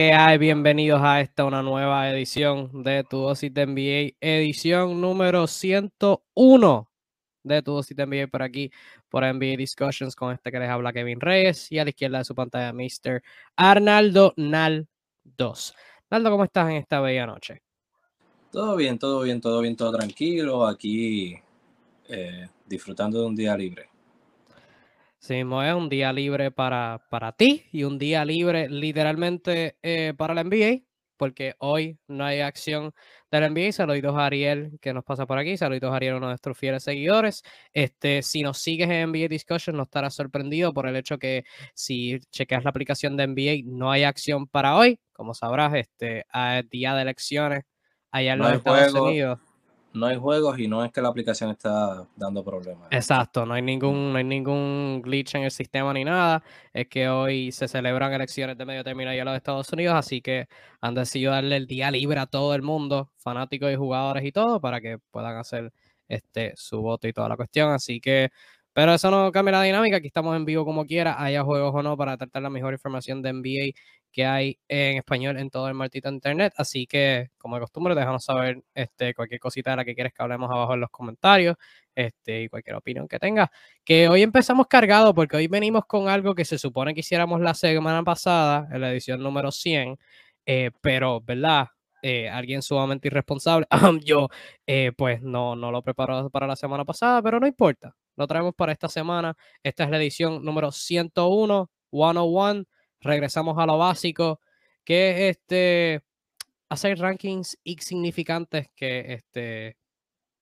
Bienvenidos a esta una nueva edición de Tu Dosis de NBA, edición número 101 de Tu Dosis de NBA por aquí, por NBA Discussions, con este que les habla Kevin Reyes y a la izquierda de su pantalla Mr. Arnaldo Nal 2. Arnaldo, ¿cómo estás en esta bella noche? Todo bien, todo bien, todo bien, todo tranquilo, aquí eh, disfrutando de un día libre. Sí, es un día libre para, para ti y un día libre literalmente eh, para la NBA, porque hoy no hay acción de la NBA. Saludos a Ariel que nos pasa por aquí. Saludos a Ariel, uno de nuestros fieles seguidores. Este, si nos sigues en NBA Discussion, no estarás sorprendido por el hecho que si chequeas la aplicación de NBA, no hay acción para hoy. Como sabrás, este, a día de elecciones allá en los Estados Unidos no hay juegos y no es que la aplicación está dando problemas. Exacto, no hay ningún, no hay ningún glitch en el sistema ni nada. Es que hoy se celebran elecciones de medio término allá en los Estados Unidos, así que han decidido darle el día libre a todo el mundo, fanáticos y jugadores y todo, para que puedan hacer este su voto y toda la cuestión. Así que, pero eso no cambia la dinámica. Aquí estamos en vivo como quiera, haya juegos o no, para tratar la mejor información de NBA que hay en español en todo el maldito internet. Así que, como de costumbre, déjanos saber este, cualquier cosita de la que quieres que hablemos abajo en los comentarios este, y cualquier opinión que tengas. Que hoy empezamos cargado porque hoy venimos con algo que se supone que hiciéramos la semana pasada, en la edición número 100, eh, pero, ¿verdad? Eh, alguien sumamente irresponsable, yo, eh, pues no, no lo preparó para la semana pasada, pero no importa. Lo traemos para esta semana. Esta es la edición número 101, 101 regresamos a lo básico, que es este, hacer rankings insignificantes que este,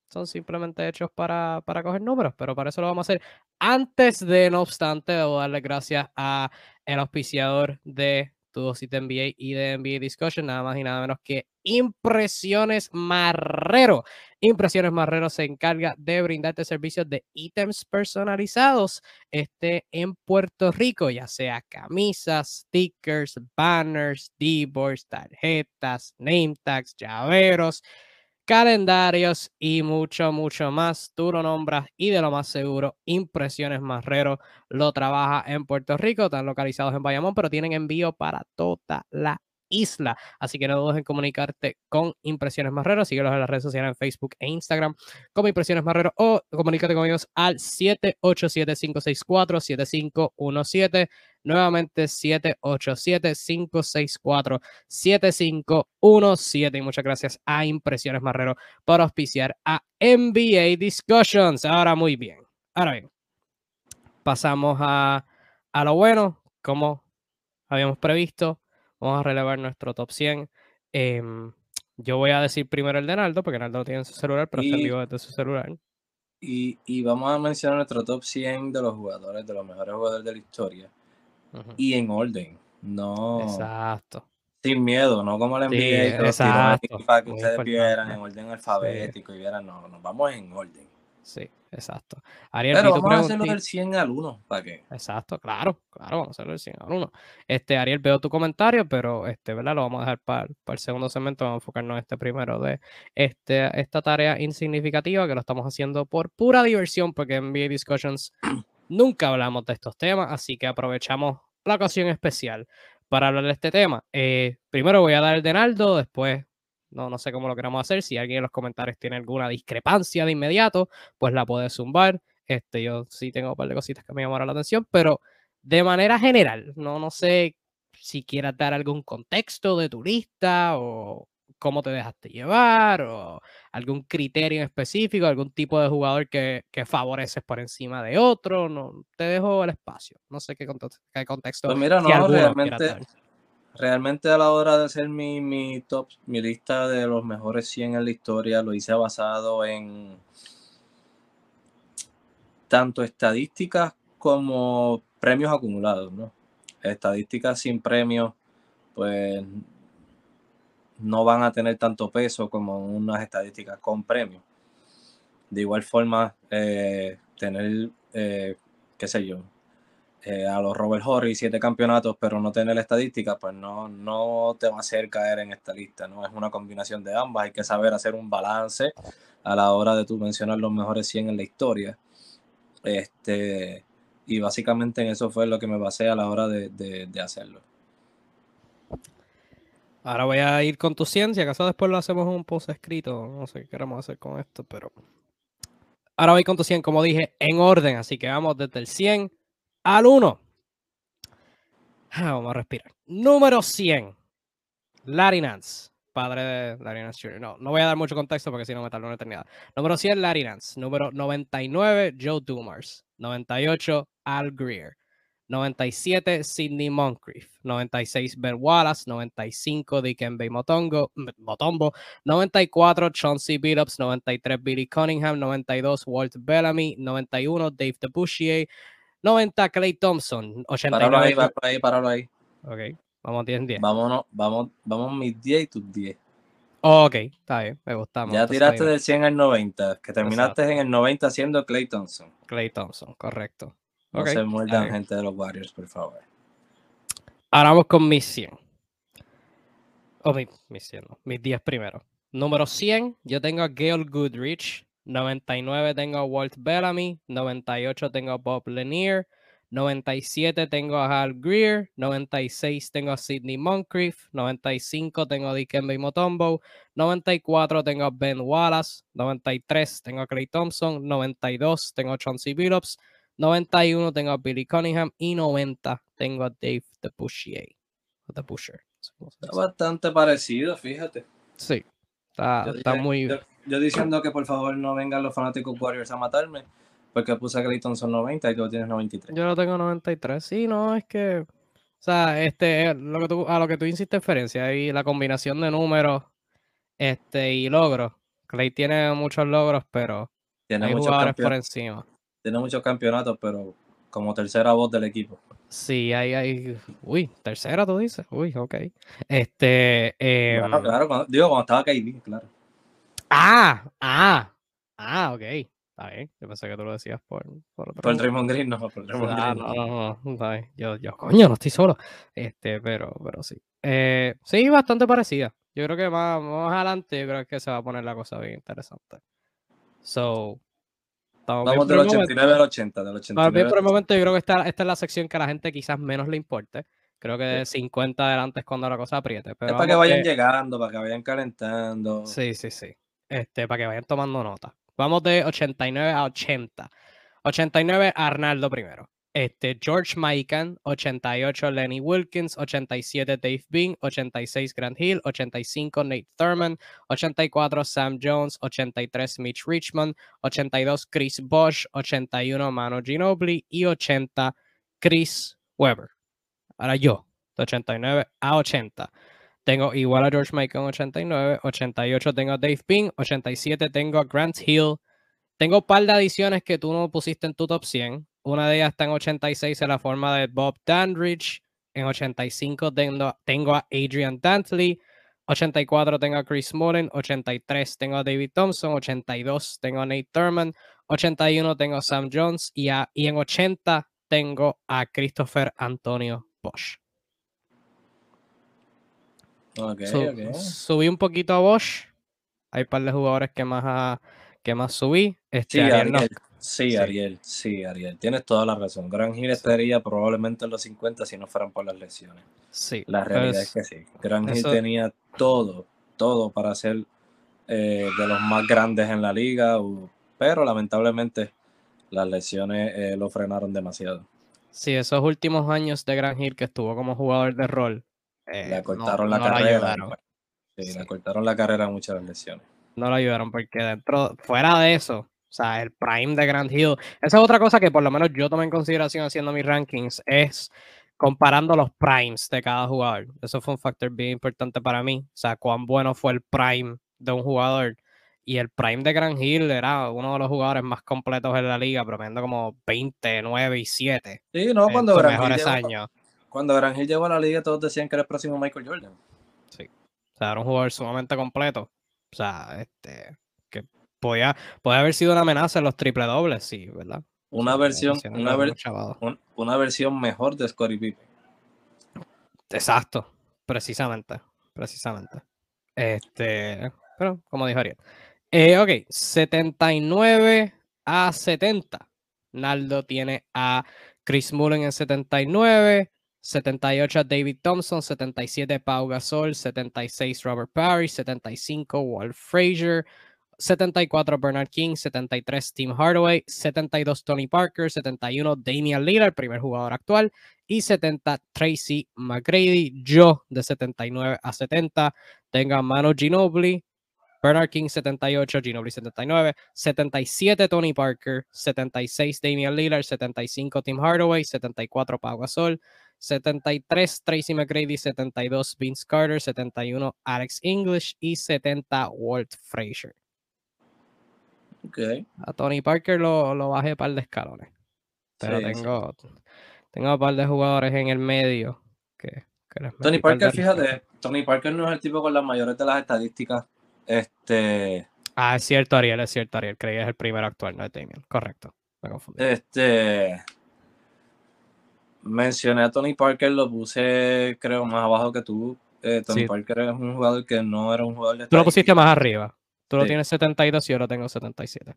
son simplemente hechos para, para coger números, pero para eso lo vamos a hacer. Antes de, no obstante, debo darle gracias a el auspiciador de tu dosis de NBA y de NBA Discussion, nada más y nada menos que Impresiones Marrero. Impresiones Marrero se encarga de brindarte servicios de ítems personalizados este, en Puerto Rico, ya sea camisas, stickers, banners, D-boards, tarjetas, name tags, llaveros calendarios y mucho, mucho más. Tú lo nombras y de lo más seguro, Impresiones Marrero lo trabaja en Puerto Rico, están localizados en Bayamón, pero tienen envío para toda la isla. Así que no dudes en comunicarte con Impresiones Marrero. Síguelos en las redes sociales en Facebook e Instagram como Impresiones Marrero o comunícate con ellos al 787-564-7517. Nuevamente 787-564-7517. Y muchas gracias a Impresiones Marrero por auspiciar a NBA Discussions. Ahora muy bien. Ahora bien, pasamos a, a lo bueno, como habíamos previsto Vamos a relevar nuestro top 100. Em, yo voy a decir primero el de Naldo, porque Naldo tiene su celular, pero está en vivo desde su celular. Y, vamos a mencionar nuestro top 100 de los jugadores, de los mejores jugadores de la historia. Y en orden. No. Exacto. Sin miedo, no como la NBA, que para que ustedes vieran en orden alfabético y vieran, no, nos vamos en orden. Sí. Exacto. Ariel, Pero vamos a hacerlo del 100 al 1, ¿para qué? Exacto, claro, claro, vamos a hacerlo del 100 al 1. Este, Ariel, veo tu comentario, pero este, ¿verdad? Lo vamos a dejar para, para el segundo segmento, vamos a enfocarnos en este primero de este, esta tarea insignificativa que lo estamos haciendo por pura diversión, porque en NBA Discussions nunca hablamos de estos temas, así que aprovechamos la ocasión especial para hablar de este tema. Eh, primero voy a dar el de Naldo, después no, no sé cómo lo queramos hacer. Si alguien en los comentarios tiene alguna discrepancia de inmediato, pues la puede zumbar. Este, yo sí tengo un par de cositas que me llamaron la atención, pero de manera general, no, no sé si quieras dar algún contexto de tu lista o cómo te dejaste llevar o algún criterio en específico, algún tipo de jugador que, que favoreces por encima de otro. No, te dejo el espacio. No sé qué, contexto. Pues mira, no, realmente, realmente a la hora de hacer mi, mi top, mi lista de los mejores 100 en la historia, lo hice basado en tanto estadísticas como premios acumulados, ¿no? Estadísticas sin premios, pues no van a tener tanto peso como unas estadísticas con premios. De igual forma, eh, tener, eh, qué sé yo, eh, a los Robert Horry siete campeonatos, pero no tener estadística, pues no, no te va a hacer caer en esta lista, ¿no? Es una combinación de ambas, hay que saber hacer un balance a la hora de tú mencionar los mejores 100 en la historia. Este, y básicamente en eso fue lo que me basé a la hora de, de, hacerlo. Ahora voy a ir con tu ciencia, acaso después lo hacemos un post escrito, no sé qué queremos hacer con esto, pero ahora voy con tu 100, como dije, en orden, así que vamos desde el 100 al 1. Ah, vamos a respirar. Número 100, Larry Nance, padre de Larry Nance Jr. No, no voy a dar mucho contexto porque si no me tardo una eternidad. Número 100, Larry Nance. Número 99, Joe Dumars. 98, Al Greer. 97, Sidney Moncrief. 96, Ben Wallace. 95, Dikembe Motongo, Motombo. 94, Chauncey Billups. 93, Billy Cunningham. 92, Walt Bellamy. 91, Dave DeBuschier. 90, Clay Thompson. 89, Páralo ahí, páralo ahí, páralo ahí. Ok, vamos 10 en 10. Vámonos, vamos, vamos mis 10 y tus 10. ok, está bien, me gusta. me Ya tiraste del 100 al 90, que terminaste Exacto. en el 90 siendo Clay Thompson. Clay Thompson, correcto. No Ok, se muerdan gente de los Warriors, por favor. Ahora vamos con mis 100. O mi- mis 100, no, mis 10 primero. Número 100, yo tengo a Gail Goodrich. 99 tengo a Walt Bellamy. 98 tengo a Bob Lanier. 97 tengo a Hal Greer. 96 tengo a Sidney Moncrief. 95 tengo a Dikembe Motombo. 94 tengo a Ben Wallace. 93 tengo a Clay Thompson. 92 tengo a Chauncey Billups. 91 tengo a Billy Cunningham. Y 90 tengo a Dave sé cómo se Está bastante parecido, fíjate. Sí, está, está muy... yo- yo diciendo que por favor no vengan los fanáticos Warriors a matarme, porque puse a Clay Thompson 90 y tú tienes 93. Yo lo tengo 93. Sí, no, es que... O sea, este, lo que tú, a lo que tú hiciste referencia y la combinación de números este, y logros. Clay tiene muchos logros, pero Tiene hay muchos, jugadores por encima. tiene muchos campeonatos, pero como tercera voz del equipo. Sí, hay, hay... Uy, tercera tú dices. Uy, ok. Este... Claro, em, claro, cuando- digo, cuando estaba KD, claro. Ah, ah, ah, ok. Está bien. Yo pensé que tú lo decías por, por otro Por motivo. Draymond Green, no, por Draymond Ah, Green. no, no, no. Yo, yo, coño, no estoy solo. Este, pero, pero sí. Eh, sí, bastante parecida. Yo creo que más, más adelante, yo creo que se va a poner la cosa bien interesante. So, Vamos del el momento. 89 al 80, del Vamos 89 bien por el momento, yo creo que esta, esta es la sección que a la gente quizás menos le importe. Creo que de 50 adelante es cuando la cosa apriete. Pero Es para que vayan llegando, para que vayan calentando. Sí, sí, sí. Este, para que vayan tomando nota. Vamos de 89 a 80. 89, Arnaldo primero. Este, George Mikan, 88, Lenny Wilkins, 87, Dave Bean, 86, Grant Hill, 85, Nate Thurman, 84, Sam Jones, 83, Mitch Richmond, 82, Chris Bosch, 81, Manu Ginobili y 80, Chris Webber. Ahora yo, de 89 a 80. Tengo igual a George Michael en 89, 88 tengo a Dave Bean, 87 tengo a Grant Hill. Tengo un par de adiciones que tú no pusiste en tu top 100. Una de ellas está en 86 en la forma de Bob Dandridge. En 85 tengo, tengo a Adrian Dantley. 84 tengo a Chris Mullen. 83 tengo a David Thompson. 82 tengo a Nate Thurman. 81 tengo a Sam Jones. Y, a- y en 80 tengo a Christopher Antonio Bosch. Subí un poquito a Bosch. Hay un par de jugadores que más, ah, que más subí. Este, Sí, Ariel no. Sí, Sí. Ariel. Sí, Ariel. Tienes toda la razón. Gran Hill estaría probablemente en los 50 si no fueran por las lesiones. Sí, La realidad pues, es que sí. Gran Hill eso- tenía todo, todo para ser eh, de los más grandes en la liga, pero lamentablemente las lesiones eh, lo frenaron demasiado. sí, esos últimos años de Gran Hill que estuvo como jugador de rol. Eh, Le no- cortaron la no lo carrera. ayudaron. Sí, Sí. le cortaron la carrera a muchas lesiones. no lo ayudaron porque dentro, fuera de eso, o sea, el prime de Grand Hill, esa es otra cosa que por lo menos yo tomé en consideración haciendo mis rankings, es comparando los primes de cada jugador. Eso fue un factor bien importante para mí, o sea, cuán bueno fue el prime de un jugador. Y el prime de Grand Hill era uno de los jugadores más completos en la liga, promediando como 20, 9 y 7 Sí, no, cuando Hill llegó, años. Cuando Gran Hill llegó a la liga todos decían que era el próximo Michael Jordan. O sea, era un jugador sumamente completo. O sea, este, que podía, podía haber sido una amenaza en los triple dobles, sí, ¿verdad? Una Sí, versión, ver- un- una versión mejor de Scottie Pippen. Exacto, precisamente, precisamente. Este, pero como dijo Ariel. Eh, ok, 79 a 70. Naldo tiene a Chris Mullen en 79, 78 David Thompson, 77 Pau Gasol, 76 Robert Parry, 75 Walt Frazier, 74 Bernard King, 73 Tim Hardaway, 72 Tony Parker, 71 Damian Lillard, primer jugador actual, y 70 Tracy McGrady. Yo de 79 a 70 tengo a Manu Ginobili, Bernard King 78, Ginobili 79, 77 Tony Parker, 76 Damian Lillard, 75 Tim Hardaway, 74 Pau Gasol, 73 Tracy McGrady, 72 Vince Carter, 71 Alex English y 70 Walt Frazier. Okay. A Tony Parker lo, lo bajé par de escalones. Pero Sí, sí. tengo, un par de jugadores en el medio que, Tony Parker, fíjate, Tony Parker no es el tipo con las mayores de las estadísticas. Este, Ah, es cierto, Ariel, es cierto, Ariel. Creí que es el primero actual, no es Damian. Correcto. Me confundí. este, mencioné a Tony Parker, lo puse, creo, más abajo que tú. Eh, Tony Sí. Parker es un jugador que no era un jugador de Tú lo pusiste más arriba. Tú lo Sí. tienes 72 y yo lo tengo 77.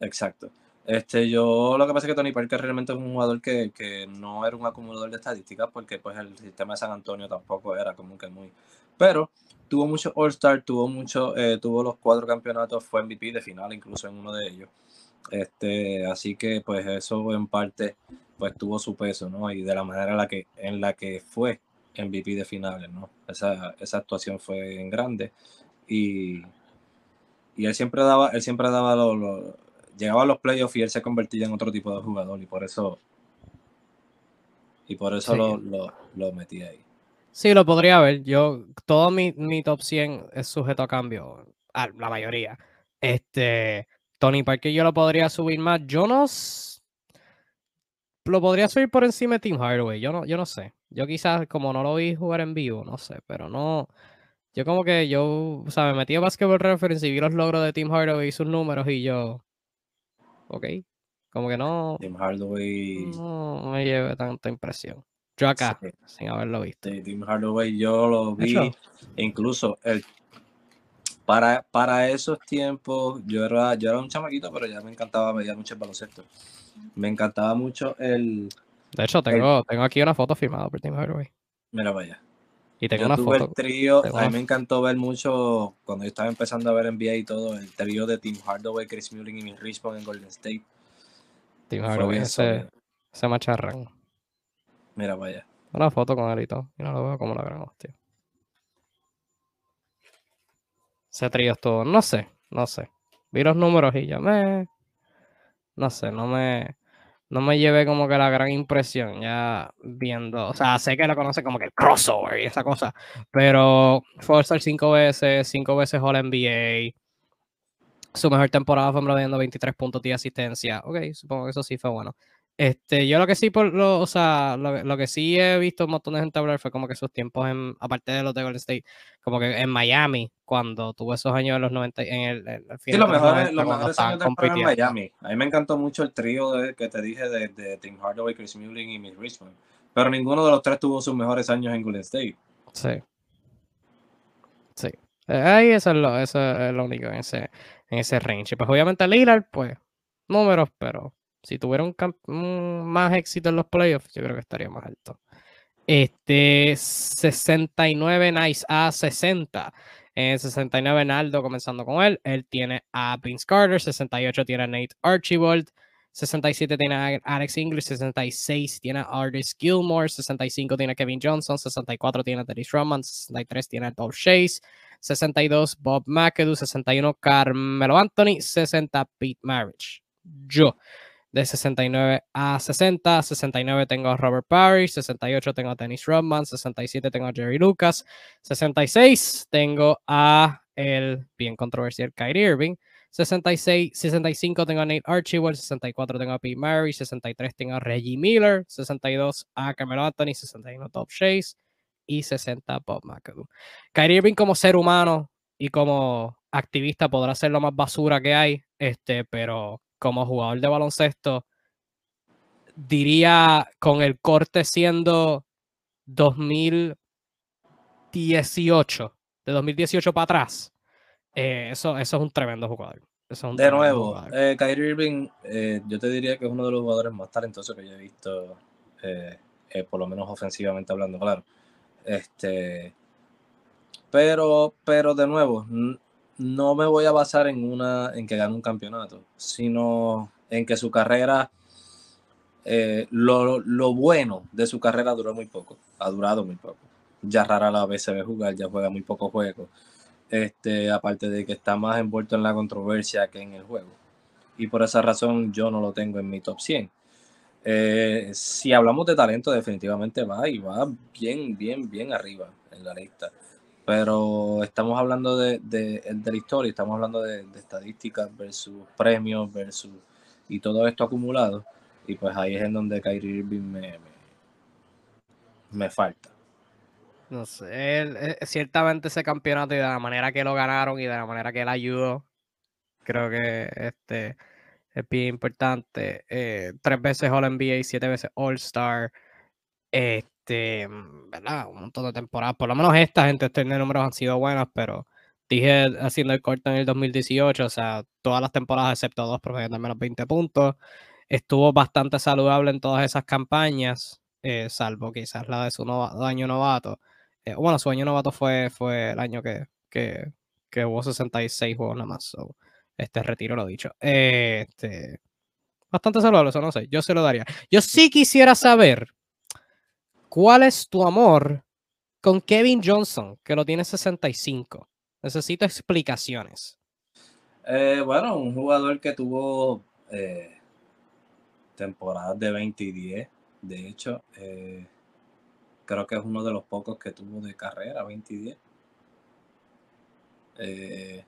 Exacto. Este, yo lo que pasa es que Tony Parker realmente es un jugador que, que no era un acumulador de estadísticas porque pues el sistema de San Antonio tampoco era como que muy... Pero tuvo mucho All-Star, tuvo mucho, eh, tuvo los cuatro campeonatos, fue MVP de final incluso en uno de ellos. Este, así que pues eso en parte pues tuvo su peso, ¿no? Y de la manera en la que, en la que fue MVP de finales, ¿no? Esa, esa actuación fue en grande y, y él siempre daba, él siempre daba lo, lo- llegaba a los playoffs y él se convertía en otro tipo de jugador y por eso y por eso Sí. lo, lo, lo metí ahí. Sí, lo podría ver. Yo, todo mi, mi top 100 es sujeto a cambio. a la mayoría. Este, Tony Parker yo lo podría subir más. Yo no. Lo podría subir por encima de Tim Hardaway. Yo no, yo no sé. Yo quizás, como no lo vi jugar en vivo, no sé, pero no. Yo como que yo, o sea, me metí a Basketball Reference y vi los logros de Tim Hardaway y sus números y yo. Ok. Como que no, Tim Hardaway, no me lleve tanta impresión. Yo acá, Sí. sin haberlo visto. Tim Hardaway yo lo vi, incluso el para, para esos tiempos yo era, yo era un chamaquito, pero ya me encantaba, veía mucho el baloncesto. Me encantaba mucho el, De hecho, tengo, tengo aquí una foto firmada por Tim Hardaway. mira vaya. Y tengo Yo una tuve foto. el trío, a mí me encantó ver mucho, cuando yo estaba empezando a ver NBA y todo, el trío de Tim Hardaway, Chris Mullin y Nick Richmond en Golden State. Tim Hardaway, ese, ese macharrán. Mira vaya. Una foto con él y todo. Y no lo veo como la gran hostia. Ese trío estuvo. No sé, no sé. Vi los números y ya me. No sé, no me. No me llevé como que la gran impresión ya viendo. O sea, sé que lo conoce como que el crossover y esa cosa. Pero All-Star cinco veces, cinco veces All NBA. Su mejor temporada fue promediando 23 puntos de asistencia. Ok, supongo que eso sí fue bueno. Este, yo lo que sí, por lo, o sea, lo, lo que sí he visto un montón de gente hablar fue como que sus tiempos, en, aparte de los de Golden State, como que en Miami, cuando tuvo esos años en los 90, en el, Sí, los de los mejores, 90, los cuando mejores estaban en. Miami. A mí me encantó mucho el trío de- que te dije de, de Tim Hardaway, Chris Mullin y Nick Richmond. Pero ninguno de los tres tuvo sus mejores años en Golden State. Sí. Sí. Eh, ahí eso es lo, eso es lo único en ese, en ese range. Pues obviamente Lillard, pues, números, pero si tuviera un más éxito en los playoffs, yo creo que estaría más alto. Este 69 Nice a 60. En 69 Naldo comenzando con él. Él tiene a Vince Carter. 68 tiene a Nate Archibald. 67 tiene a Alex English. 66 tiene a Artis Gilmore. 65 tiene a Kevin Johnson. 64 tiene a Dennis Rodman. 63 tiene a Dolph Chase. 62 Bob McAdoo. 61 Carmelo Anthony. 60 Pete Marriage. Yo de 69 a 60. 69 tengo a Robert Parry, 68 tengo a Dennis Rodman, 67 tengo a Jerry Lucas, 66 tengo a el bien controversial Kyrie Irving, 66, 65 tengo a Nate Archibald, 64 tengo a Pete Murray, 63 tengo a Reggie Miller, 62 a Carmelo Anthony, 61 Top Chase y 60 Bob McAdoo. Kyrie Irving como ser humano y como activista podrá ser lo más basura que hay, este, pero como jugador de baloncesto, diría con el corte siendo 2018, de 2018 para atrás, eh, eso, eso es un tremendo jugador. Eso es un De tremendo nuevo, jugador. eh, Kyrie Irving, eh, yo te diría que es uno de los jugadores más talentosos que yo he visto por lo menos ofensivamente hablando, claro. Este, pero, pero de nuevo, no me voy a basar en una en que gane un campeonato, sino en que su carrera, eh, lo, lo, bueno de su carrera duró muy poco, ha durado muy poco. Ya rara la vez se ve jugar, ya juega muy poco juego. Este, aparte de que está más envuelto en la controversia que en el juego. Y por esa razón yo no lo tengo en mi top 100. Eh, si hablamos de talento, definitivamente va y va bien, bien, bien arriba en la lista pero estamos hablando de, de, la historia, estamos hablando de, estadísticas versus premios versus y todo esto acumulado. Y pues ahí es en donde Kyrie Irving me, me, falta. No sé, ciertamente ese campeonato y de la manera que lo ganaron y de la manera que él ayudó, creo que este es bien importante. Eh, tres veces All NBA, siete veces All Star. Eh, este, mm, ¿verdad? Un montón de temporadas, por lo menos esta gente, este de números han sido buenas, pero dije haciendo el corte en el 2018, o sea, todas las temporadas excepto dos promediando menos 20 puntos. Estuvo bastante saludable en todas esas campañas, eh, salvo quizás la de su año novato. Eh, bueno, su año novato fue, fue el año que, que, que hubo 66 juegos nada más. este retiro lo dicho. este, bastante saludable, eso no sé. Yo se lo daría. Yo sí quisiera saber ¿Cuál es tu amor con Kevin Johnson, que lo tiene 65? Necesito explicaciones. Eh, bueno, un jugador que tuvo eh, temporadas de 20 y 10. De hecho, eh, creo que es uno de los pocos que tuvo de carrera, 20 y 10.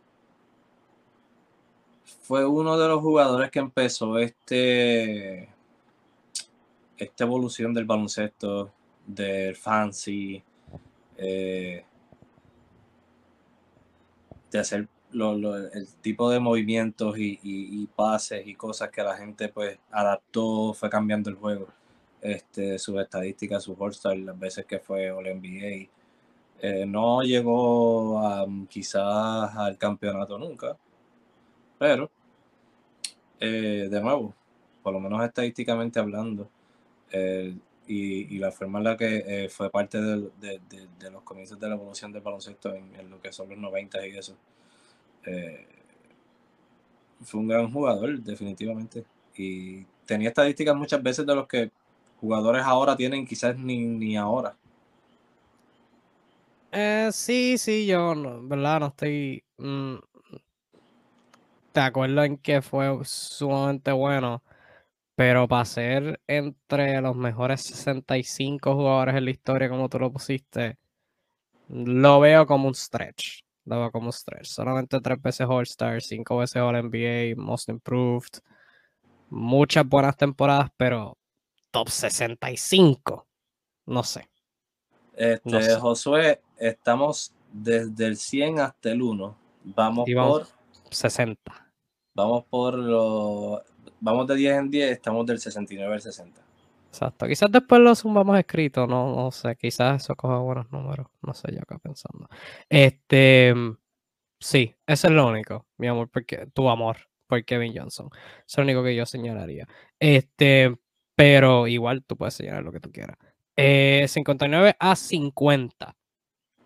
fue uno de los jugadores que empezó este esta evolución del baloncesto del fancy, eh, de hacer el tipo de movimientos y, pases y cosas que la gente pues adaptó, fue cambiando el juego. Este, sus estadísticas, su all las veces que fue All NBA. Eh, no llegó quizás al campeonato nunca, pero eh, de nuevo, por lo menos estadísticamente hablando, y, la forma en la que eh, fue parte de, los comienzos de la evolución del baloncesto en, lo que son los 90 y eso. Eh, fue un gran jugador, definitivamente. Y tenía estadísticas muchas veces de los que jugadores ahora tienen, quizás ni, ni ahora. Eh, sí, sí, yo, ¿verdad? No estoy mm, de acuerdo en que fue sumamente bueno pero para ser entre los mejores 65 jugadores en la historia, como tú lo pusiste, lo veo como un stretch. Lo veo como un stretch. Solamente tres veces All-Star, cinco veces All-NBA, Most Improved. Muchas buenas temporadas, pero top 65. No sé. Este, Josué, estamos desde el 100 hasta el 1. Vamos, vamos por 60. Vamos por los vamos de 10 en 10, estamos del 69 al 60. Exacto. Quizás después lo sumamos escrito, no, no sé, quizás eso coja buenos números, no sé yo acá pensando. Este, sí, eso es lo único, mi amor, porque tu amor por Kevin Johnson. Es lo único que yo señalaría. Este, pero igual tú puedes señalar lo que tú quieras. 59 eh, a 50.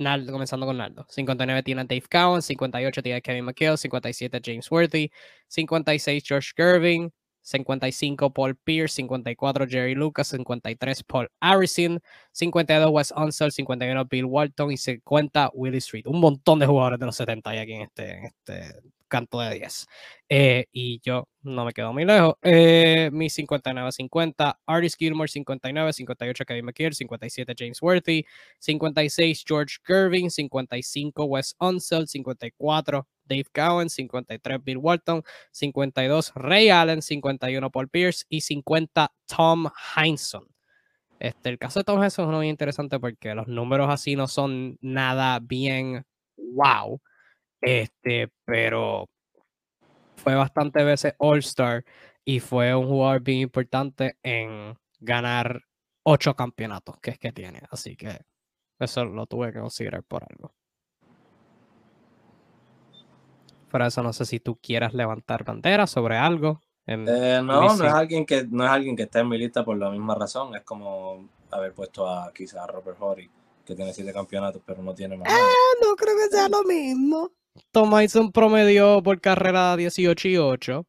Naldo, comenzando con Naldo. 59 tiene Dave Cowan, 58 tiene Kevin McHale, 57 James Worthy, 56 George Gerving, 55 Paul Pierce, 54 Jerry Lucas, 53 Paul Harrison, 52 Wes Unseld, 51 Bill Walton y 50 Willie Street. Un montón de jugadores de los 70 hay aquí en este, en este canto de 10. Eh, y yo no me quedo muy lejos. Eh, mi 59-50, Artis Gilmore 59, 58 Kevin McKeer, 57 James Worthy, 56 George Gerving, 55 Wes Unseld, 54 Dave Cowan, 53 Bill Walton, 52 Ray Allen, 51 Paul Pierce y 50 Tom Heinsohn. Este, el caso de Tom Heinsohn es muy interesante porque los números así no son nada bien wow. Este, pero fue bastante veces All-Star y fue un jugador bien importante en ganar ocho campeonatos que es que tiene. Así que eso lo tuve que considerar por algo. Por eso no sé si tú quieras levantar bandera sobre algo. Eh, no, no es alguien que no es alguien que esté en mi lista por la misma razón. Es como haber puesto a quizás a Robert Horry, que tiene siete campeonatos, pero no tiene más. Ah, no creo que sea lo mismo. Tom Mason promedió por carrera 18 y 8.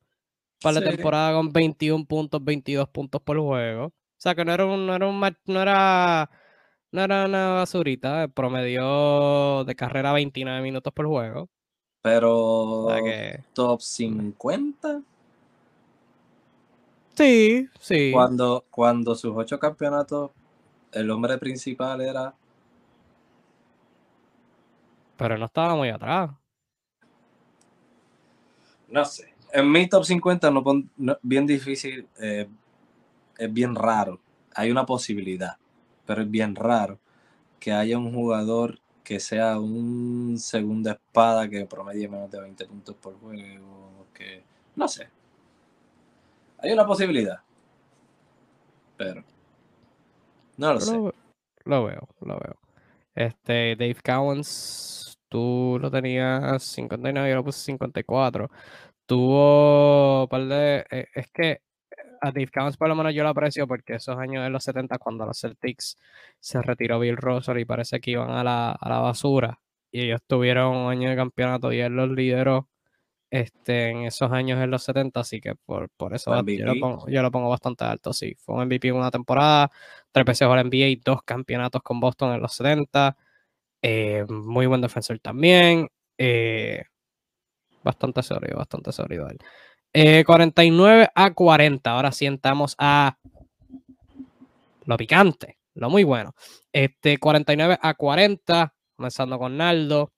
Para la temporada con 21 puntos, 22 puntos por juego. O sea que no era un, no era un no era no era una basurita, promedió de carrera 29 minutos por juego. Pero top 50. Sí, sí. Cuando, cuando sus ocho campeonatos, el hombre principal era. Pero no estaba muy atrás. No sé. En mi top 50 no, bien difícil, eh, es bien raro. Hay una posibilidad, pero es bien raro que haya un jugador que sea un segunda espada que promedie menos de 20 puntos por juego, que no sé. Hay una posibilidad. Pero no lo, sé. Lo veo, lo veo. Este, Dave Cowens, tú lo tenías 59, yo lo puse 54. Tuvo par de. Eh, es que a Dave Cowens por lo menos yo lo aprecio porque esos años de los 70 cuando los Celtics se retiró Bill Russell y parece que iban a la, a la basura y ellos tuvieron un año de campeonato y él los lideró este, en esos años en los 70, así que por, por eso yo lo, pongo, yo lo, pongo, bastante alto, sí. Fue un MVP en una temporada, tres veces All NBA y dos campeonatos con Boston en los 70. Eh, muy buen defensor también. Eh, bastante sólido, bastante sólido él. 49 eh, a 40. Ahora sí entramos a lo picante, lo muy bueno. Este 49 a 40, comenzando con Naldo.